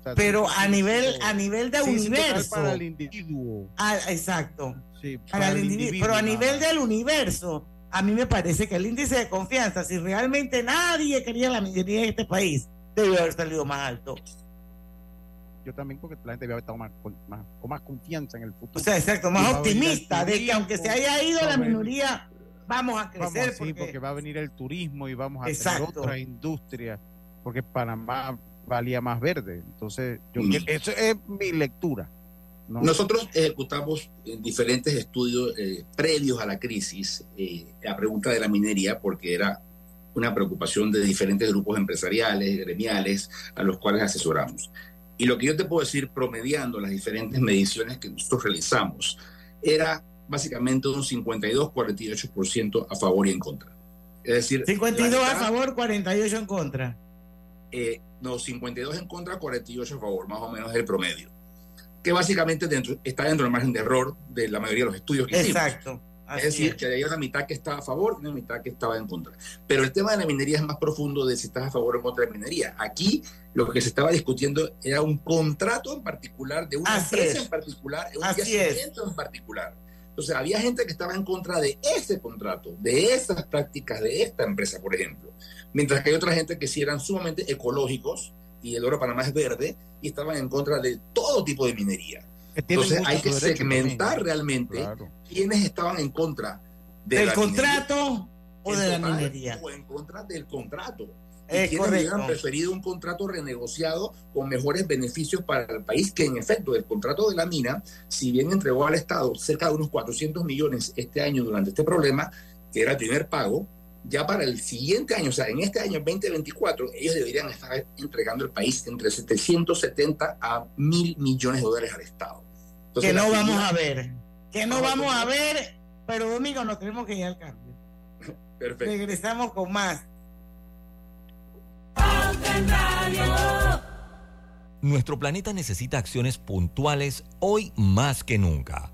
O sea,
Pero a nivel, a nivel de
sí,
universo.
para el individuo.
Ah, exacto.
Sí,
Para el
el
individuo,
individuo
pero a nivel del universo, a mí me parece que el índice de confianza, si realmente nadie quería la minería en este país, debió haber salido más alto.
Yo también porque la gente debe estar más, con, más, con más confianza en el futuro.
O sea, exacto, más optimista de que aunque se haya ido la minoría, vamos a
Vamos,
crecer.
sí,
porque-
porque... va a venir el turismo y vamos a
Exacto.
tener otra industria, porque Panamá valía más verde. Entonces, yo,
Mm.
eso es mi lectura. ¿no?
Nosotros ejecutamos en diferentes estudios eh, previos a la crisis eh, la pregunta de la minería porque era una preocupación de diferentes grupos empresariales, gremiales, a los cuales asesoramos. Y lo que yo te puedo decir, promediando las diferentes mediciones que nosotros realizamos, era básicamente un 52-48% a favor y en contra. Es decir,
52
la
a
mitad-
favor, 48 en contra.
eh, no, 52 en contra, 48 a favor, más o menos es el promedio. Que básicamente dentro, está dentro del margen de error de la mayoría de los estudios que hicimos.
Exacto. Así
Es decir,
es.
que había una mitad que estaba a favor y una mitad que estaba en contra. Pero el tema de la minería es más profundo de si estás a favor o en contra de la minería. Aquí lo que se estaba discutiendo era un contrato en particular de una
Así
empresa
es.
en particular, un
Así
yacimiento en particular. Entonces había gente que estaba en contra de ese contrato, de esas prácticas de esta empresa, por ejemplo. Mientras que hay otra gente que sí eran sumamente ecológicos y el oro Panamá es verde y estaban en contra de todo tipo de minería. Entonces hay que
derecho
segmentar realmente
Claro.
quiénes estaban en contra de
¿Del
la
contrato o
en
de la minería?
O en contra del contrato.
Es
y quienes
correcto.
hubieran preferido un contrato renegociado con mejores beneficios para el país, que en efecto el contrato de la mina, si bien entregó al Estado cerca de unos 400 millones este año durante este problema, que era el primer pago, ya para el siguiente año, o sea, en este año 2024, ellos deberían estar entregando el país entre 770 a 1000 millones de dólares al Estado. Entonces,
que no vamos a ver. Que no
Vamos a
vamos a
ver.
ver, pero domingo nos tenemos que ir al cambio. (laughs)
Perfecto.
Regresamos con más.
Nuestro planeta necesita acciones puntuales hoy más que nunca.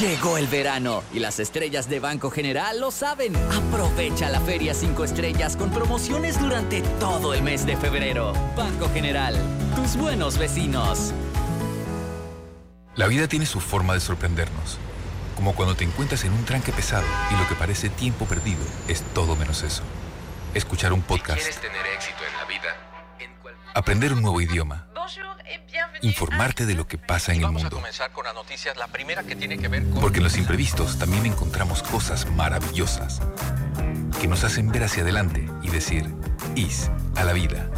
Llegó el verano y las estrellas de Banco General lo saben. Aprovecha la Feria 5 Estrellas con promociones durante todo el mes de febrero. Banco General, tus buenos vecinos.
La vida tiene su forma de sorprendernos. Como cuando te encuentras en un tranque pesado y lo que parece tiempo perdido es todo menos eso. Escuchar un podcast,
¿Quieres tener éxito en la vida?
Aprender un nuevo idioma, informarte de lo que pasa en el mundo. Porque en los imprevistos también encontramos cosas maravillosas que nos hacen ver hacia adelante y decir, IS a la vida.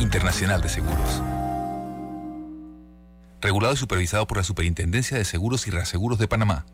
Internacional de Seguros. Regulado y supervisado por la Superintendencia de Seguros y Reaseguros de Panamá.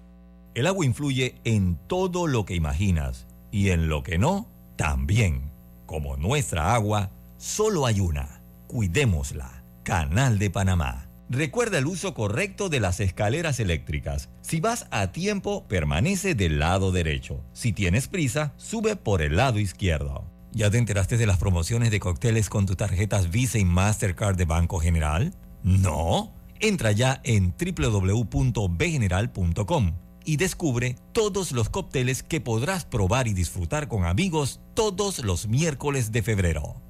El agua influye en todo lo que imaginas y en lo que no, también. Como nuestra agua, solo hay una. Cuidémosla. Canal de Panamá. Recuerda el uso correcto de las escaleras eléctricas. Si vas a tiempo, permanece del lado derecho. Si tienes prisa, sube por el lado izquierdo. ¿Ya te enteraste de las promociones de cócteles con tus tarjetas Visa y Mastercard de Banco General? ¿No? Entra ya en www.bgeneral.com y descubre todos los cócteles que podrás probar y disfrutar con amigos todos los miércoles de febrero.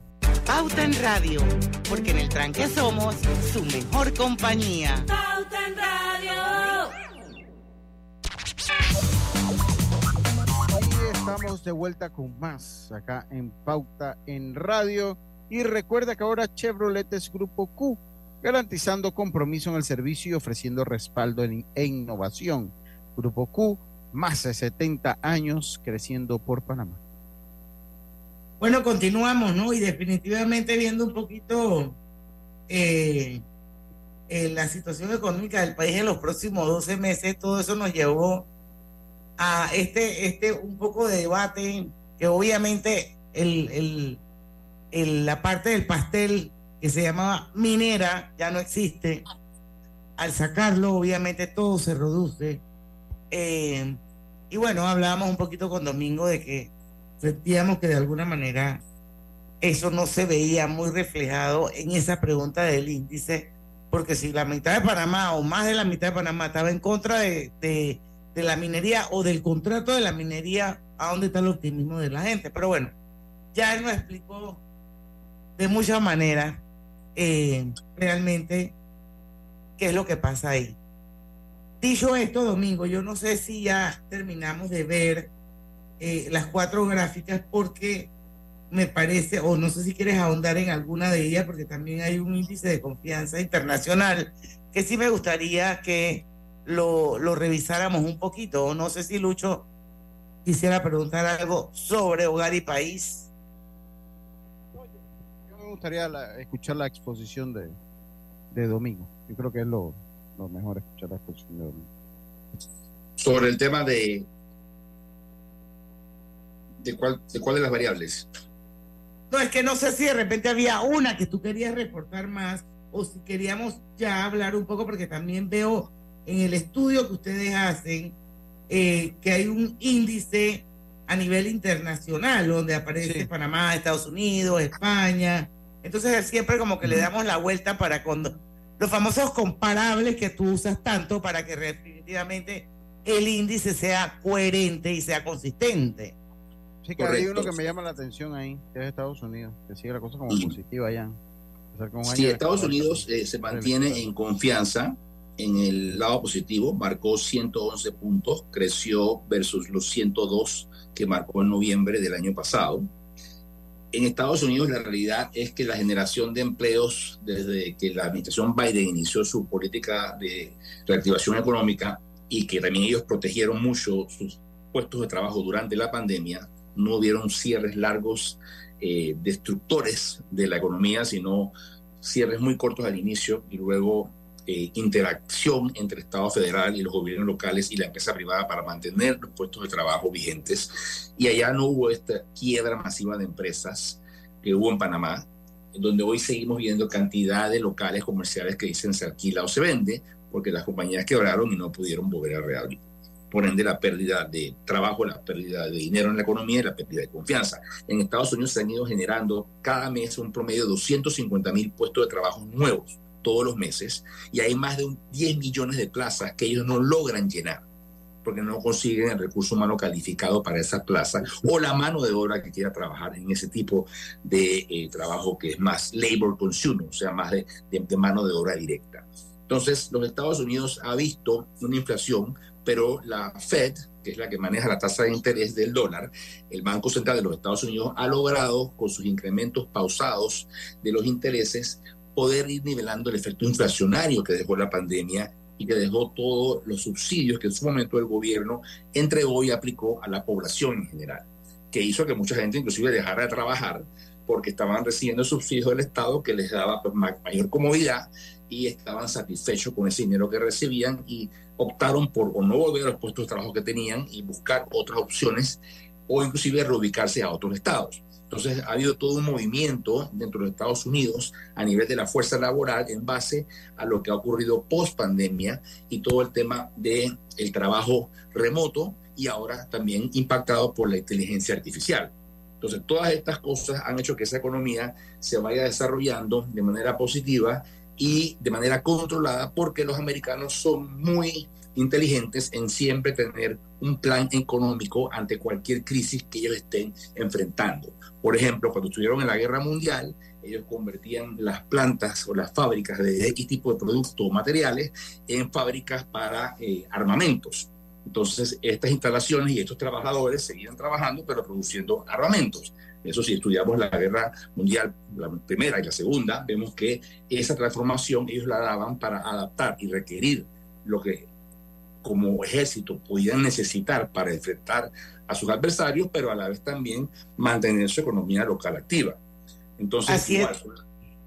Pauta en Radio, porque en el tranque somos su mejor compañía.
Pauta en Radio.
Ahí estamos de vuelta con más acá en Pauta en Radio. Y recuerda que ahora Chevrolet es Grupo Q, garantizando compromiso en el servicio y ofreciendo respaldo en- e innovación. Grupo Q, más de 70 años creciendo por Panamá.
Bueno, continuamos, ¿no? Y definitivamente viendo un poquito eh, eh, la situación económica del país en los próximos 12 meses, todo eso nos llevó a este, este un poco de debate que obviamente el, el- el- la parte del pastel que se llamaba minera ya no existe. Al sacarlo, obviamente todo se reduce. Eh, y bueno, hablábamos un poquito con Domingo de que sentíamos que de alguna manera eso no se veía muy reflejado en esa pregunta del índice, porque si la mitad de Panamá o más de la mitad de Panamá estaba en contra de, de- la minería o del contrato de la minería, ¿a dónde está el optimismo de la gente? Pero bueno, ya él nos explicó de muchas maneras eh, realmente qué es lo que pasa ahí. Dicho esto, Domingo, yo no sé si ya terminamos de ver eh, las cuatro gráficas porque me parece, o no sé si quieres ahondar en alguna de ellas, porque también hay un índice de confianza internacional que sí me gustaría que lo, lo revisáramos un poquito. O no sé si Lucho quisiera preguntar algo sobre hogar y país.
Yo me gustaría la- escuchar la exposición de, de Domingo. Yo creo que es lo, lo mejor escuchar la exposición de Domingo.
Sobre el tema de. ¿De cuál, de cuál de las variables?
No, es que no sé si de repente había una que tú querías reportar más o si queríamos ya hablar un poco, porque también veo en el estudio que ustedes hacen eh, que hay un índice a nivel internacional donde aparece Panamá, Estados Unidos, España. Entonces siempre como que le damos la vuelta para cuando los famosos comparables que tú usas tanto para que definitivamente el índice sea coherente y sea consistente.
Sí, que hay
Correcto.
uno que me llama la atención ahí, que es Estados Unidos, que sigue la cosa como
Y-
positiva allá. De-
Estados Unidos eh, se mantiene en confianza en el lado positivo, marcó 111 puntos, creció versus los 102 que marcó en noviembre del año pasado. En Estados Unidos la realidad es que la generación de empleos desde que la administración Biden inició su política de reactivación económica y que también ellos protegieron mucho sus puestos de trabajo durante la pandemia, no hubieron cierres largos eh, destructores de la economía, sino cierres muy cortos al inicio y luego eh, interacción entre Estado federal y los gobiernos locales y la empresa privada para mantener los puestos de trabajo vigentes. Y allá no hubo esta quiebra masiva de empresas que hubo en Panamá, donde hoy seguimos viendo cantidad de locales comerciales que dicen se alquila o se vende, porque las compañías quebraron y no pudieron volver a reabrir. Por ende, la pérdida de trabajo, la pérdida de dinero en la economía y la pérdida de confianza. En Estados Unidos se han ido generando cada mes un promedio de 250 mil puestos de trabajo nuevos todos los meses y hay más de un 10 millones de plazas que ellos no logran llenar porque no consiguen el recurso humano calificado para esas plazas o la mano de obra que quiera trabajar en ese tipo de eh, trabajo que es más labor consumer, o sea, más de, de- de mano de obra directa. Entonces, los Estados Unidos ha visto una inflación, pero la Fed, que es la que maneja la tasa de interés del dólar, el Banco Central de los Estados Unidos ha logrado, con sus incrementos pausados de los intereses, poder ir nivelando el efecto inflacionario que dejó la pandemia y que dejó todos los subsidios que en su momento el gobierno entregó y aplicó a la población en general, que hizo que mucha gente inclusive dejara de trabajar porque estaban recibiendo subsidios del Estado que les daba pues, ma- mayor comodidad y estaban satisfechos con ese dinero que recibían y optaron por o no volver a los puestos de trabajo que tenían y buscar otras opciones o inclusive reubicarse a otros estados. Entonces ha habido todo un movimiento dentro de Estados Unidos a nivel de la fuerza laboral en base a lo que ha ocurrido post pandemia y todo el tema del el trabajo remoto y ahora también impactado por la inteligencia artificial. Entonces todas estas cosas han hecho que esa economía se vaya desarrollando de manera positiva y de manera controlada porque los americanos son muy inteligentes en siempre tener un plan económico ante cualquier crisis que ellos estén enfrentando. Por ejemplo, cuando estuvieron en la guerra mundial, ellos convertían las plantas o las fábricas de X tipo de productos o materiales en fábricas para eh, armamentos. Entonces, estas instalaciones y estos trabajadores seguían trabajando, pero produciendo armamentos. Eso si estudiamos la guerra mundial, la primera y la segunda, vemos que esa transformación ellos la daban para adaptar y requerir lo que como ejército podían necesitar para enfrentar a sus adversarios, pero a la vez también mantener su economía local activa. Entonces, igual,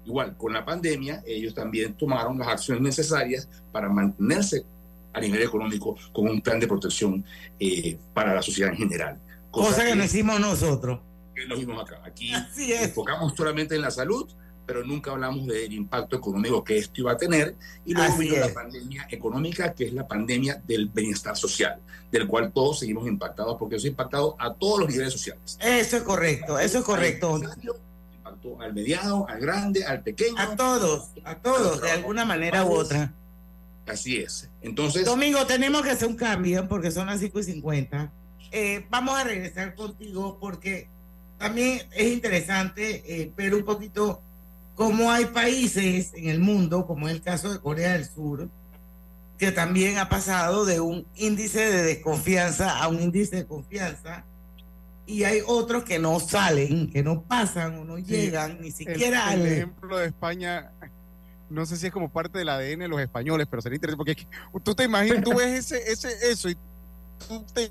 igual, con la pandemia, ellos también tomaron las acciones necesarias para mantenerse a nivel económico con un plan de protección eh, para la sociedad en general.
Cosa, que, no hicimos nosotros.
Que nos vimos acá. Aquí (laughs) enfocamos solamente en la salud, pero nunca hablamos del impacto económico que esto iba a tener. Y luego vino la pandemia económica, que es la pandemia del bienestar social, del cual todos seguimos impactados, porque eso ha impactado a todos los niveles sociales.
Eso es correcto, eso es correcto.
Impactó al mediano, al grande, al pequeño.
A todos, a todos, de alguna manera u otra.
Así es. Entonces.
Domingo, tenemos que hacer un cambio porque son las 5 y 50. Eh, vamos a regresar contigo porque también es interesante eh, ver un poquito cómo hay países en el mundo, como es el caso de Corea del Sur, que también ha pasado de un índice de desconfianza a un índice de confianza. Y hay otros que no salen, que no pasan o no llegan ni siquiera
el,
al.
Ejemplo de España no sé si es como parte del ADN de los españoles, pero sería interesante porque tú te imaginas, tú ves ese, ese, eso y tú te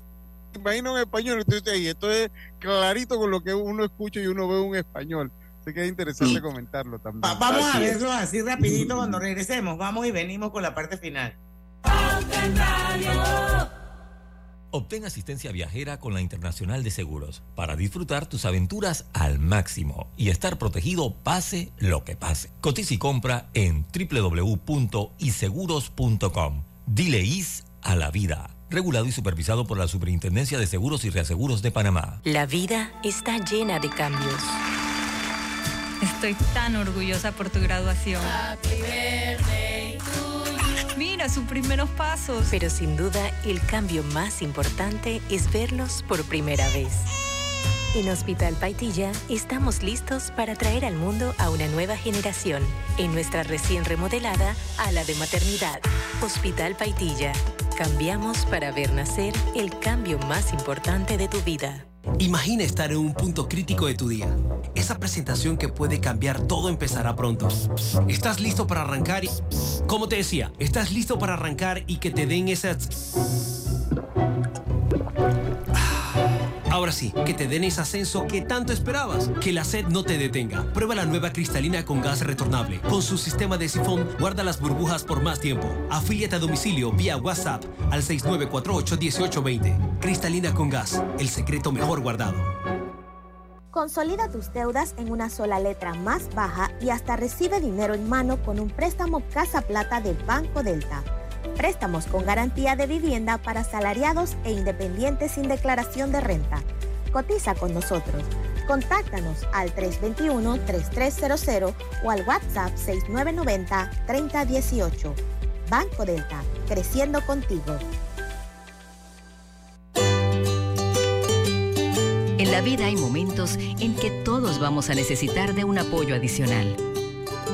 imaginas un español y esto es clarito con lo que uno escucha y uno ve un español. Así que es interesante comentarlo también.
vamos a verlo así rapidito cuando regresemos. Vamos y venimos con la parte final.
Obtén asistencia viajera con la Internacional de Seguros para disfrutar tus aventuras al máximo y estar protegido pase lo que pase. Cotiza y compra en www.iseguros.com. Dile IS a la vida. Regulado y supervisado por la Superintendencia de Seguros y Reaseguros de Panamá.
La vida está llena de cambios.
Estoy tan orgullosa por tu graduación. Mira sus primeros pasos.
Pero sin duda, el cambio más importante es verlos por primera vez. En Hospital Paitilla estamos listos para traer al mundo a una nueva generación en nuestra recién remodelada ala de maternidad. Hospital Paitilla. Cambiamos para ver nacer el cambio más importante de tu vida.
Imagina estar en un punto crítico de tu día. Esa presentación que puede cambiar todo empezará pronto. ¿Estás listo para arrancar? Como te decía, ¿estás listo para arrancar y que te den esas... Ahora sí, que te den ese ascenso que tanto esperabas. Que la sed no te detenga. Prueba la nueva cristalina con gas retornable. Con su sistema de sifón, guarda las burbujas por más tiempo. Afíliate a domicilio vía WhatsApp al 6948-1820. Cristalina con gas, el secreto mejor guardado.
Consolida tus deudas en una sola letra más baja y hasta recibe dinero en mano con un préstamo Casa Plata de Banco Delta. Préstamos con garantía de vivienda para salariados e independientes sin declaración de renta. Cotiza con nosotros. Contáctanos al 321-3300 o al WhatsApp 6990-3018. Banco Delta, creciendo contigo.
En la vida hay momentos en que todos vamos a necesitar de un apoyo adicional.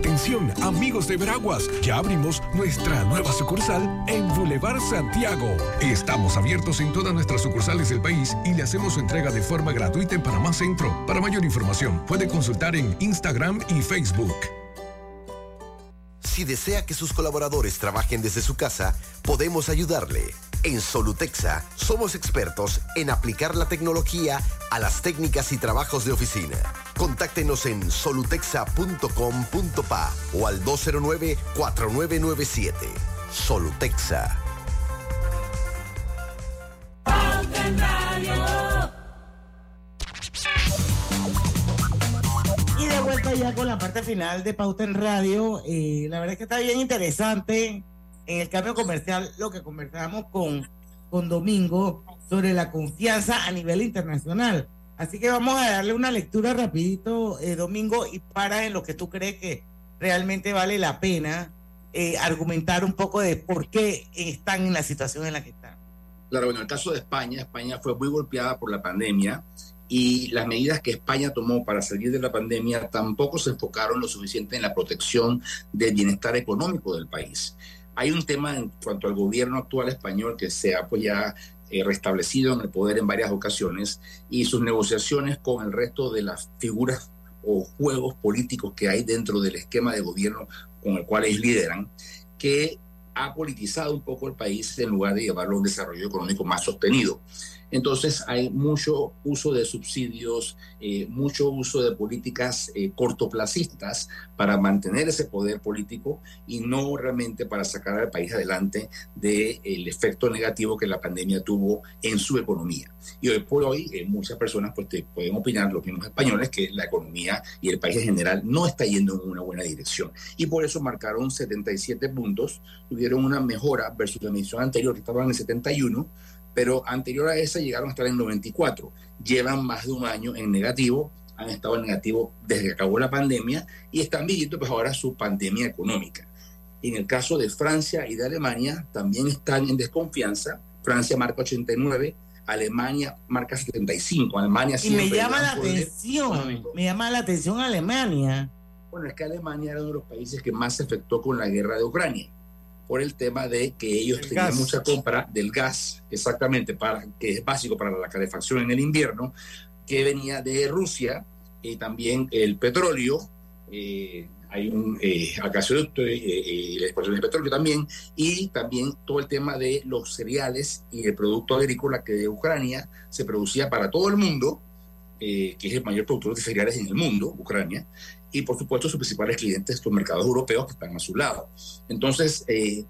Atención, amigos de Veraguas, ya abrimos nuestra nueva sucursal en Boulevard Santiago. Estamos abiertos en todas nuestras sucursales del país y le hacemos su entrega de forma gratuita en Panamá Centro. Para mayor información, puede consultar en Instagram y Facebook.
Si desea que sus colaboradores trabajen desde su casa, podemos ayudarle. En Solutexa somos expertos en aplicar la tecnología a las técnicas y trabajos de oficina. Contáctenos en solutexa.com.pa o al 209-4997. Solutexa.
Y de vuelta ya con la parte final de Pauta en Radio. eh, la verdad es que está bien interesante en el cambio comercial lo que conversábamos con, con Domingo sobre la confianza a nivel internacional. Así que vamos a darle una lectura rapidito, eh, Domingo, y para en lo que tú crees que realmente vale la pena eh, argumentar un poco de por qué están en la situación en la que están.
Claro, bueno, en el caso de España, España fue muy golpeada por la pandemia y las medidas que España tomó para salir de la pandemia tampoco se enfocaron lo suficiente en la protección del bienestar económico del país. Hay un tema en cuanto al gobierno actual español que se ha pues ya eh, restablecido en el poder en varias ocasiones y sus negociaciones con el resto de las figuras o juegos políticos que hay dentro del esquema de gobierno con el cual ellos lideran, que ha politizado un poco el país en lugar de llevarlo a un desarrollo económico más sostenido. Entonces hay mucho uso de subsidios, eh, mucho uso de políticas eh, cortoplacistas para mantener ese poder político y no realmente para sacar al país adelante del efecto negativo que la pandemia tuvo en su economía. Y hoy por hoy eh, muchas personas pues, te pueden opinar, los mismos españoles, que la economía y el país en general no está yendo en una buena dirección. Y por eso marcaron 77 puntos, tuvieron una mejora versus la medición anterior, que estaban en 71 pero anterior a esa llegaron a estar en 94. Llevan más de un año en negativo, han estado en negativo desde que acabó la pandemia y están viviendo pues ahora su pandemia económica. En el caso de Francia y de Alemania también están en desconfianza. Francia marca 89, Alemania marca 75. Alemania
Y me llama la atención, me llama la atención Alemania.
Bueno, es que Alemania era uno de los países que más se afectó con la guerra de Ucrania, por el tema de que ellos tenían
gas.
mucha compra del gas, exactamente, para, que es básico para la calefacción en el invierno, que venía de Rusia, y también el petróleo, eh, hay un eh, eh, eh, la exportación de petróleo también, y también todo el tema de los cereales y el producto agrícola que de Ucrania se producía para todo el mundo, eh, que es el mayor productor de cereales en el mundo, Ucrania, y por supuesto sus principales clientes, los mercados europeos que están a su lado. Entonces, eh,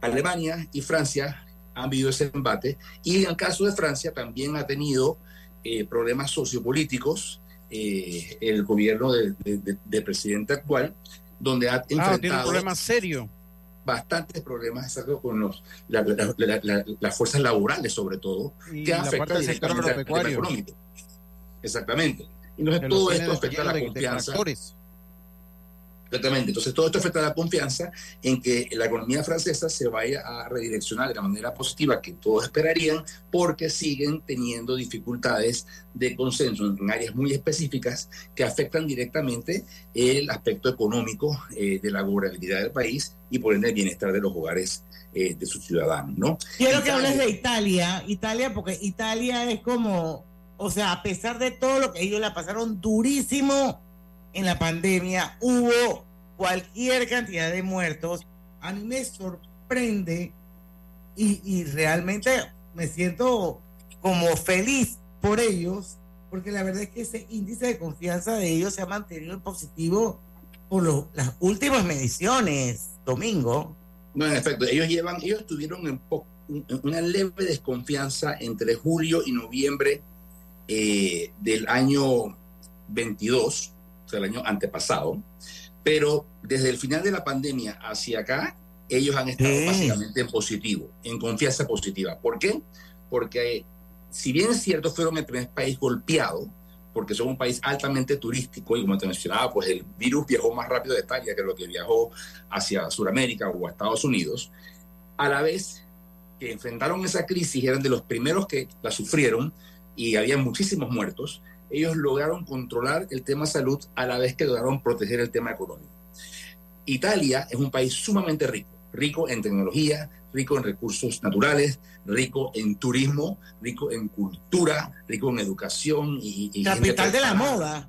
Alemania y Francia han vivido ese embate, y en el caso de Francia también ha tenido eh, problemas sociopolíticos eh, el gobierno del de, presidente actual, donde ha
Ah, tiene un
enfrentado
problema serio.
bastantes problemas exacto, con los, la- la- la- la- las fuerzas laborales, sobre todo,
Y
que afecta
del sector agropecuario.
económico. Exactamente. Entonces,
Que lo
todo esto afecta a la confianza. Entonces, todo esto afecta a la confianza en que la economía francesa se vaya a redireccionar de la manera positiva que todos esperarían, porque siguen teniendo dificultades de consenso en áreas muy específicas que afectan directamente el aspecto económico eh, de la gobernabilidad del país y por ende el bienestar de los hogares eh, de sus ciudadanos, ¿no?
Quiero que
Italia-
hables de Italia, Italia, porque Italia es como, o sea, a pesar de todo lo que ellos la pasaron durísimo en la pandemia, hubo cualquier cantidad de muertos. A mí me sorprende y, y realmente me siento como feliz por ellos, porque la verdad es que ese índice de confianza de ellos se ha mantenido en positivo por lo- las últimas mediciones, Domingo.
No, en efecto, ellos llevan, ellos tuvieron en po- un- una leve desconfianza entre julio y noviembre eh, del año 22, o sea, el año antepasado, pero desde el final de la pandemia hacia acá, ellos han estado
Sí.
básicamente en positivo, en confianza positiva. ¿Por qué? Porque si bien es cierto, fueron el primer país golpeado, porque son un país altamente turístico y como te mencionaba, pues el virus viajó más rápido de Italia que lo que viajó hacia Sudamérica o a Estados Unidos, a la vez que enfrentaron esa crisis, eran de los primeros que la sufrieron y había muchísimos muertos, ellos lograron controlar el tema salud a la vez que lograron proteger el tema económico. Italia es un país sumamente rico, rico en tecnología, rico en recursos naturales, rico en turismo, rico en cultura, rico en educación y, y
Capital de la moda.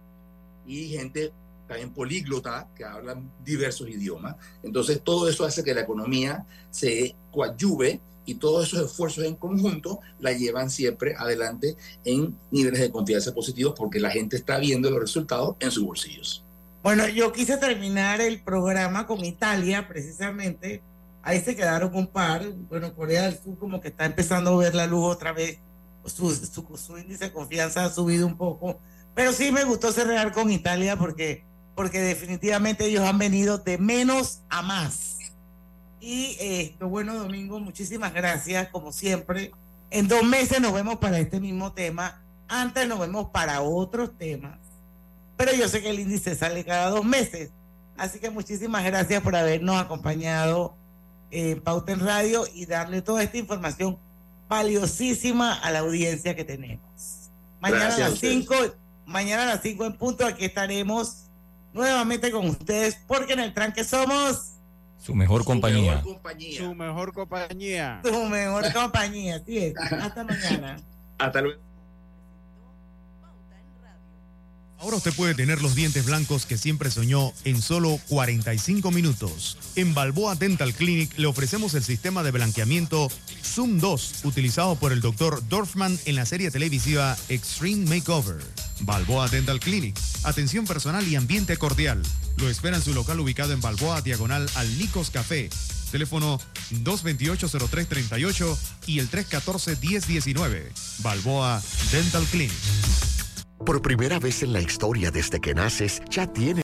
Y gente también políglota, que hablan diversos idiomas. Entonces, todo eso hace que la economía se coadyuve y todos esos esfuerzos en conjunto la llevan siempre adelante en niveles de confianza positivos porque la gente está viendo los resultados en sus bolsillos.
Bueno, yo quise terminar el programa con Italia, precisamente. Ahí se quedaron un par. Bueno, Corea del Sur como que está empezando a ver la luz otra vez. Su, su, su índice de confianza ha subido un poco. Pero sí me gustó cerrar con Italia porque, porque definitivamente ellos han venido de menos a más. Y esto, bueno, Domingo, muchísimas gracias, como siempre. En dos meses nos vemos para este mismo tema. Antes nos vemos para otros temas. Pero yo sé que el índice sale cada dos meses. Así que muchísimas gracias por habernos acompañado en Pauta en Radio y darle toda esta información valiosísima a la audiencia que tenemos. Mañana
Gracias a
las
ustedes.
5, mañana a las 5 en punto, aquí estaremos nuevamente con ustedes, porque en el tranque somos
Su mejor compañía.
Su mejor compañía.
tu mejor compañía. Así es. Hasta mañana.
Hasta luego.
Ahora usted puede tener los dientes blancos que siempre soñó en solo 45 minutos. En Balboa Dental Clinic le ofrecemos el sistema de blanqueamiento Zoom 2, utilizado por el Dr. Dorfman en la serie televisiva Extreme Makeover. Balboa Dental Clinic, atención personal y ambiente cordial. Lo espera en su local ubicado en Balboa, diagonal al Nicos Café. Teléfono 228-0338 y el 314-1019. Balboa Dental Clinic.
Por primera vez en la historia desde que naces, ya tienes